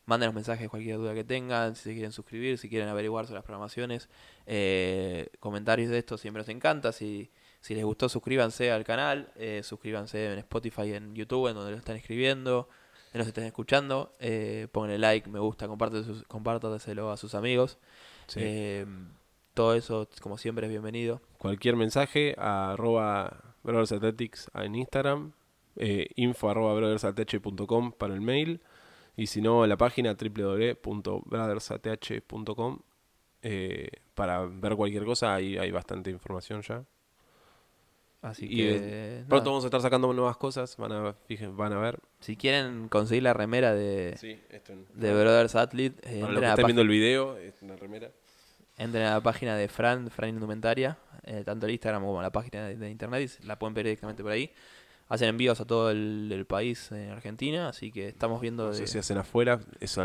manden mensajes cualquier duda que tengan, si se quieren suscribir, si quieren averiguar sobre las programaciones. Eh, comentarios de esto siempre nos encanta. Si, si les gustó, suscríbanse al canal. suscríbanse en Spotify, en YouTube, en donde lo están escribiendo, en nos estén escuchando. Eh, pongan like, me gusta, compártaselo a sus amigos. Sí todo eso, como siempre, es bienvenido. Cualquier mensaje a arroba Brothers Athletics en Instagram, eh, info arroba brothersath.com para el mail, y si no, a la página www.brothersath.com eh, para ver cualquier cosa, ahí hay bastante información ya. Así que. Pronto vamos a estar sacando nuevas cosas, van a, van a ver. Si quieren conseguir la remera de, de Brothers Athlete, eh, para los que estén viendo el video, es una remera. Entren a la página de Fran, Fran Indumentaria, eh, tanto el Instagram como la página de, internet, la pueden ver directamente por ahí. Hacen envíos a todo el, país en Argentina, así que estamos viendo... No sé si hacen afuera, eso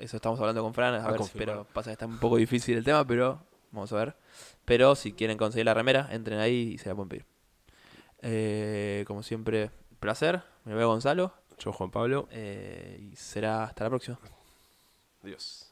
Eso estamos hablando con Fran, a, ver, pero pasa que está un poco difícil el tema, pero vamos a ver. Pero si quieren conseguir la remera, entren ahí y se la pueden pedir. Eh, como siempre, placer. Me veo Gonzalo. Yo Juan Pablo. Eh, y será hasta la próxima. Adiós.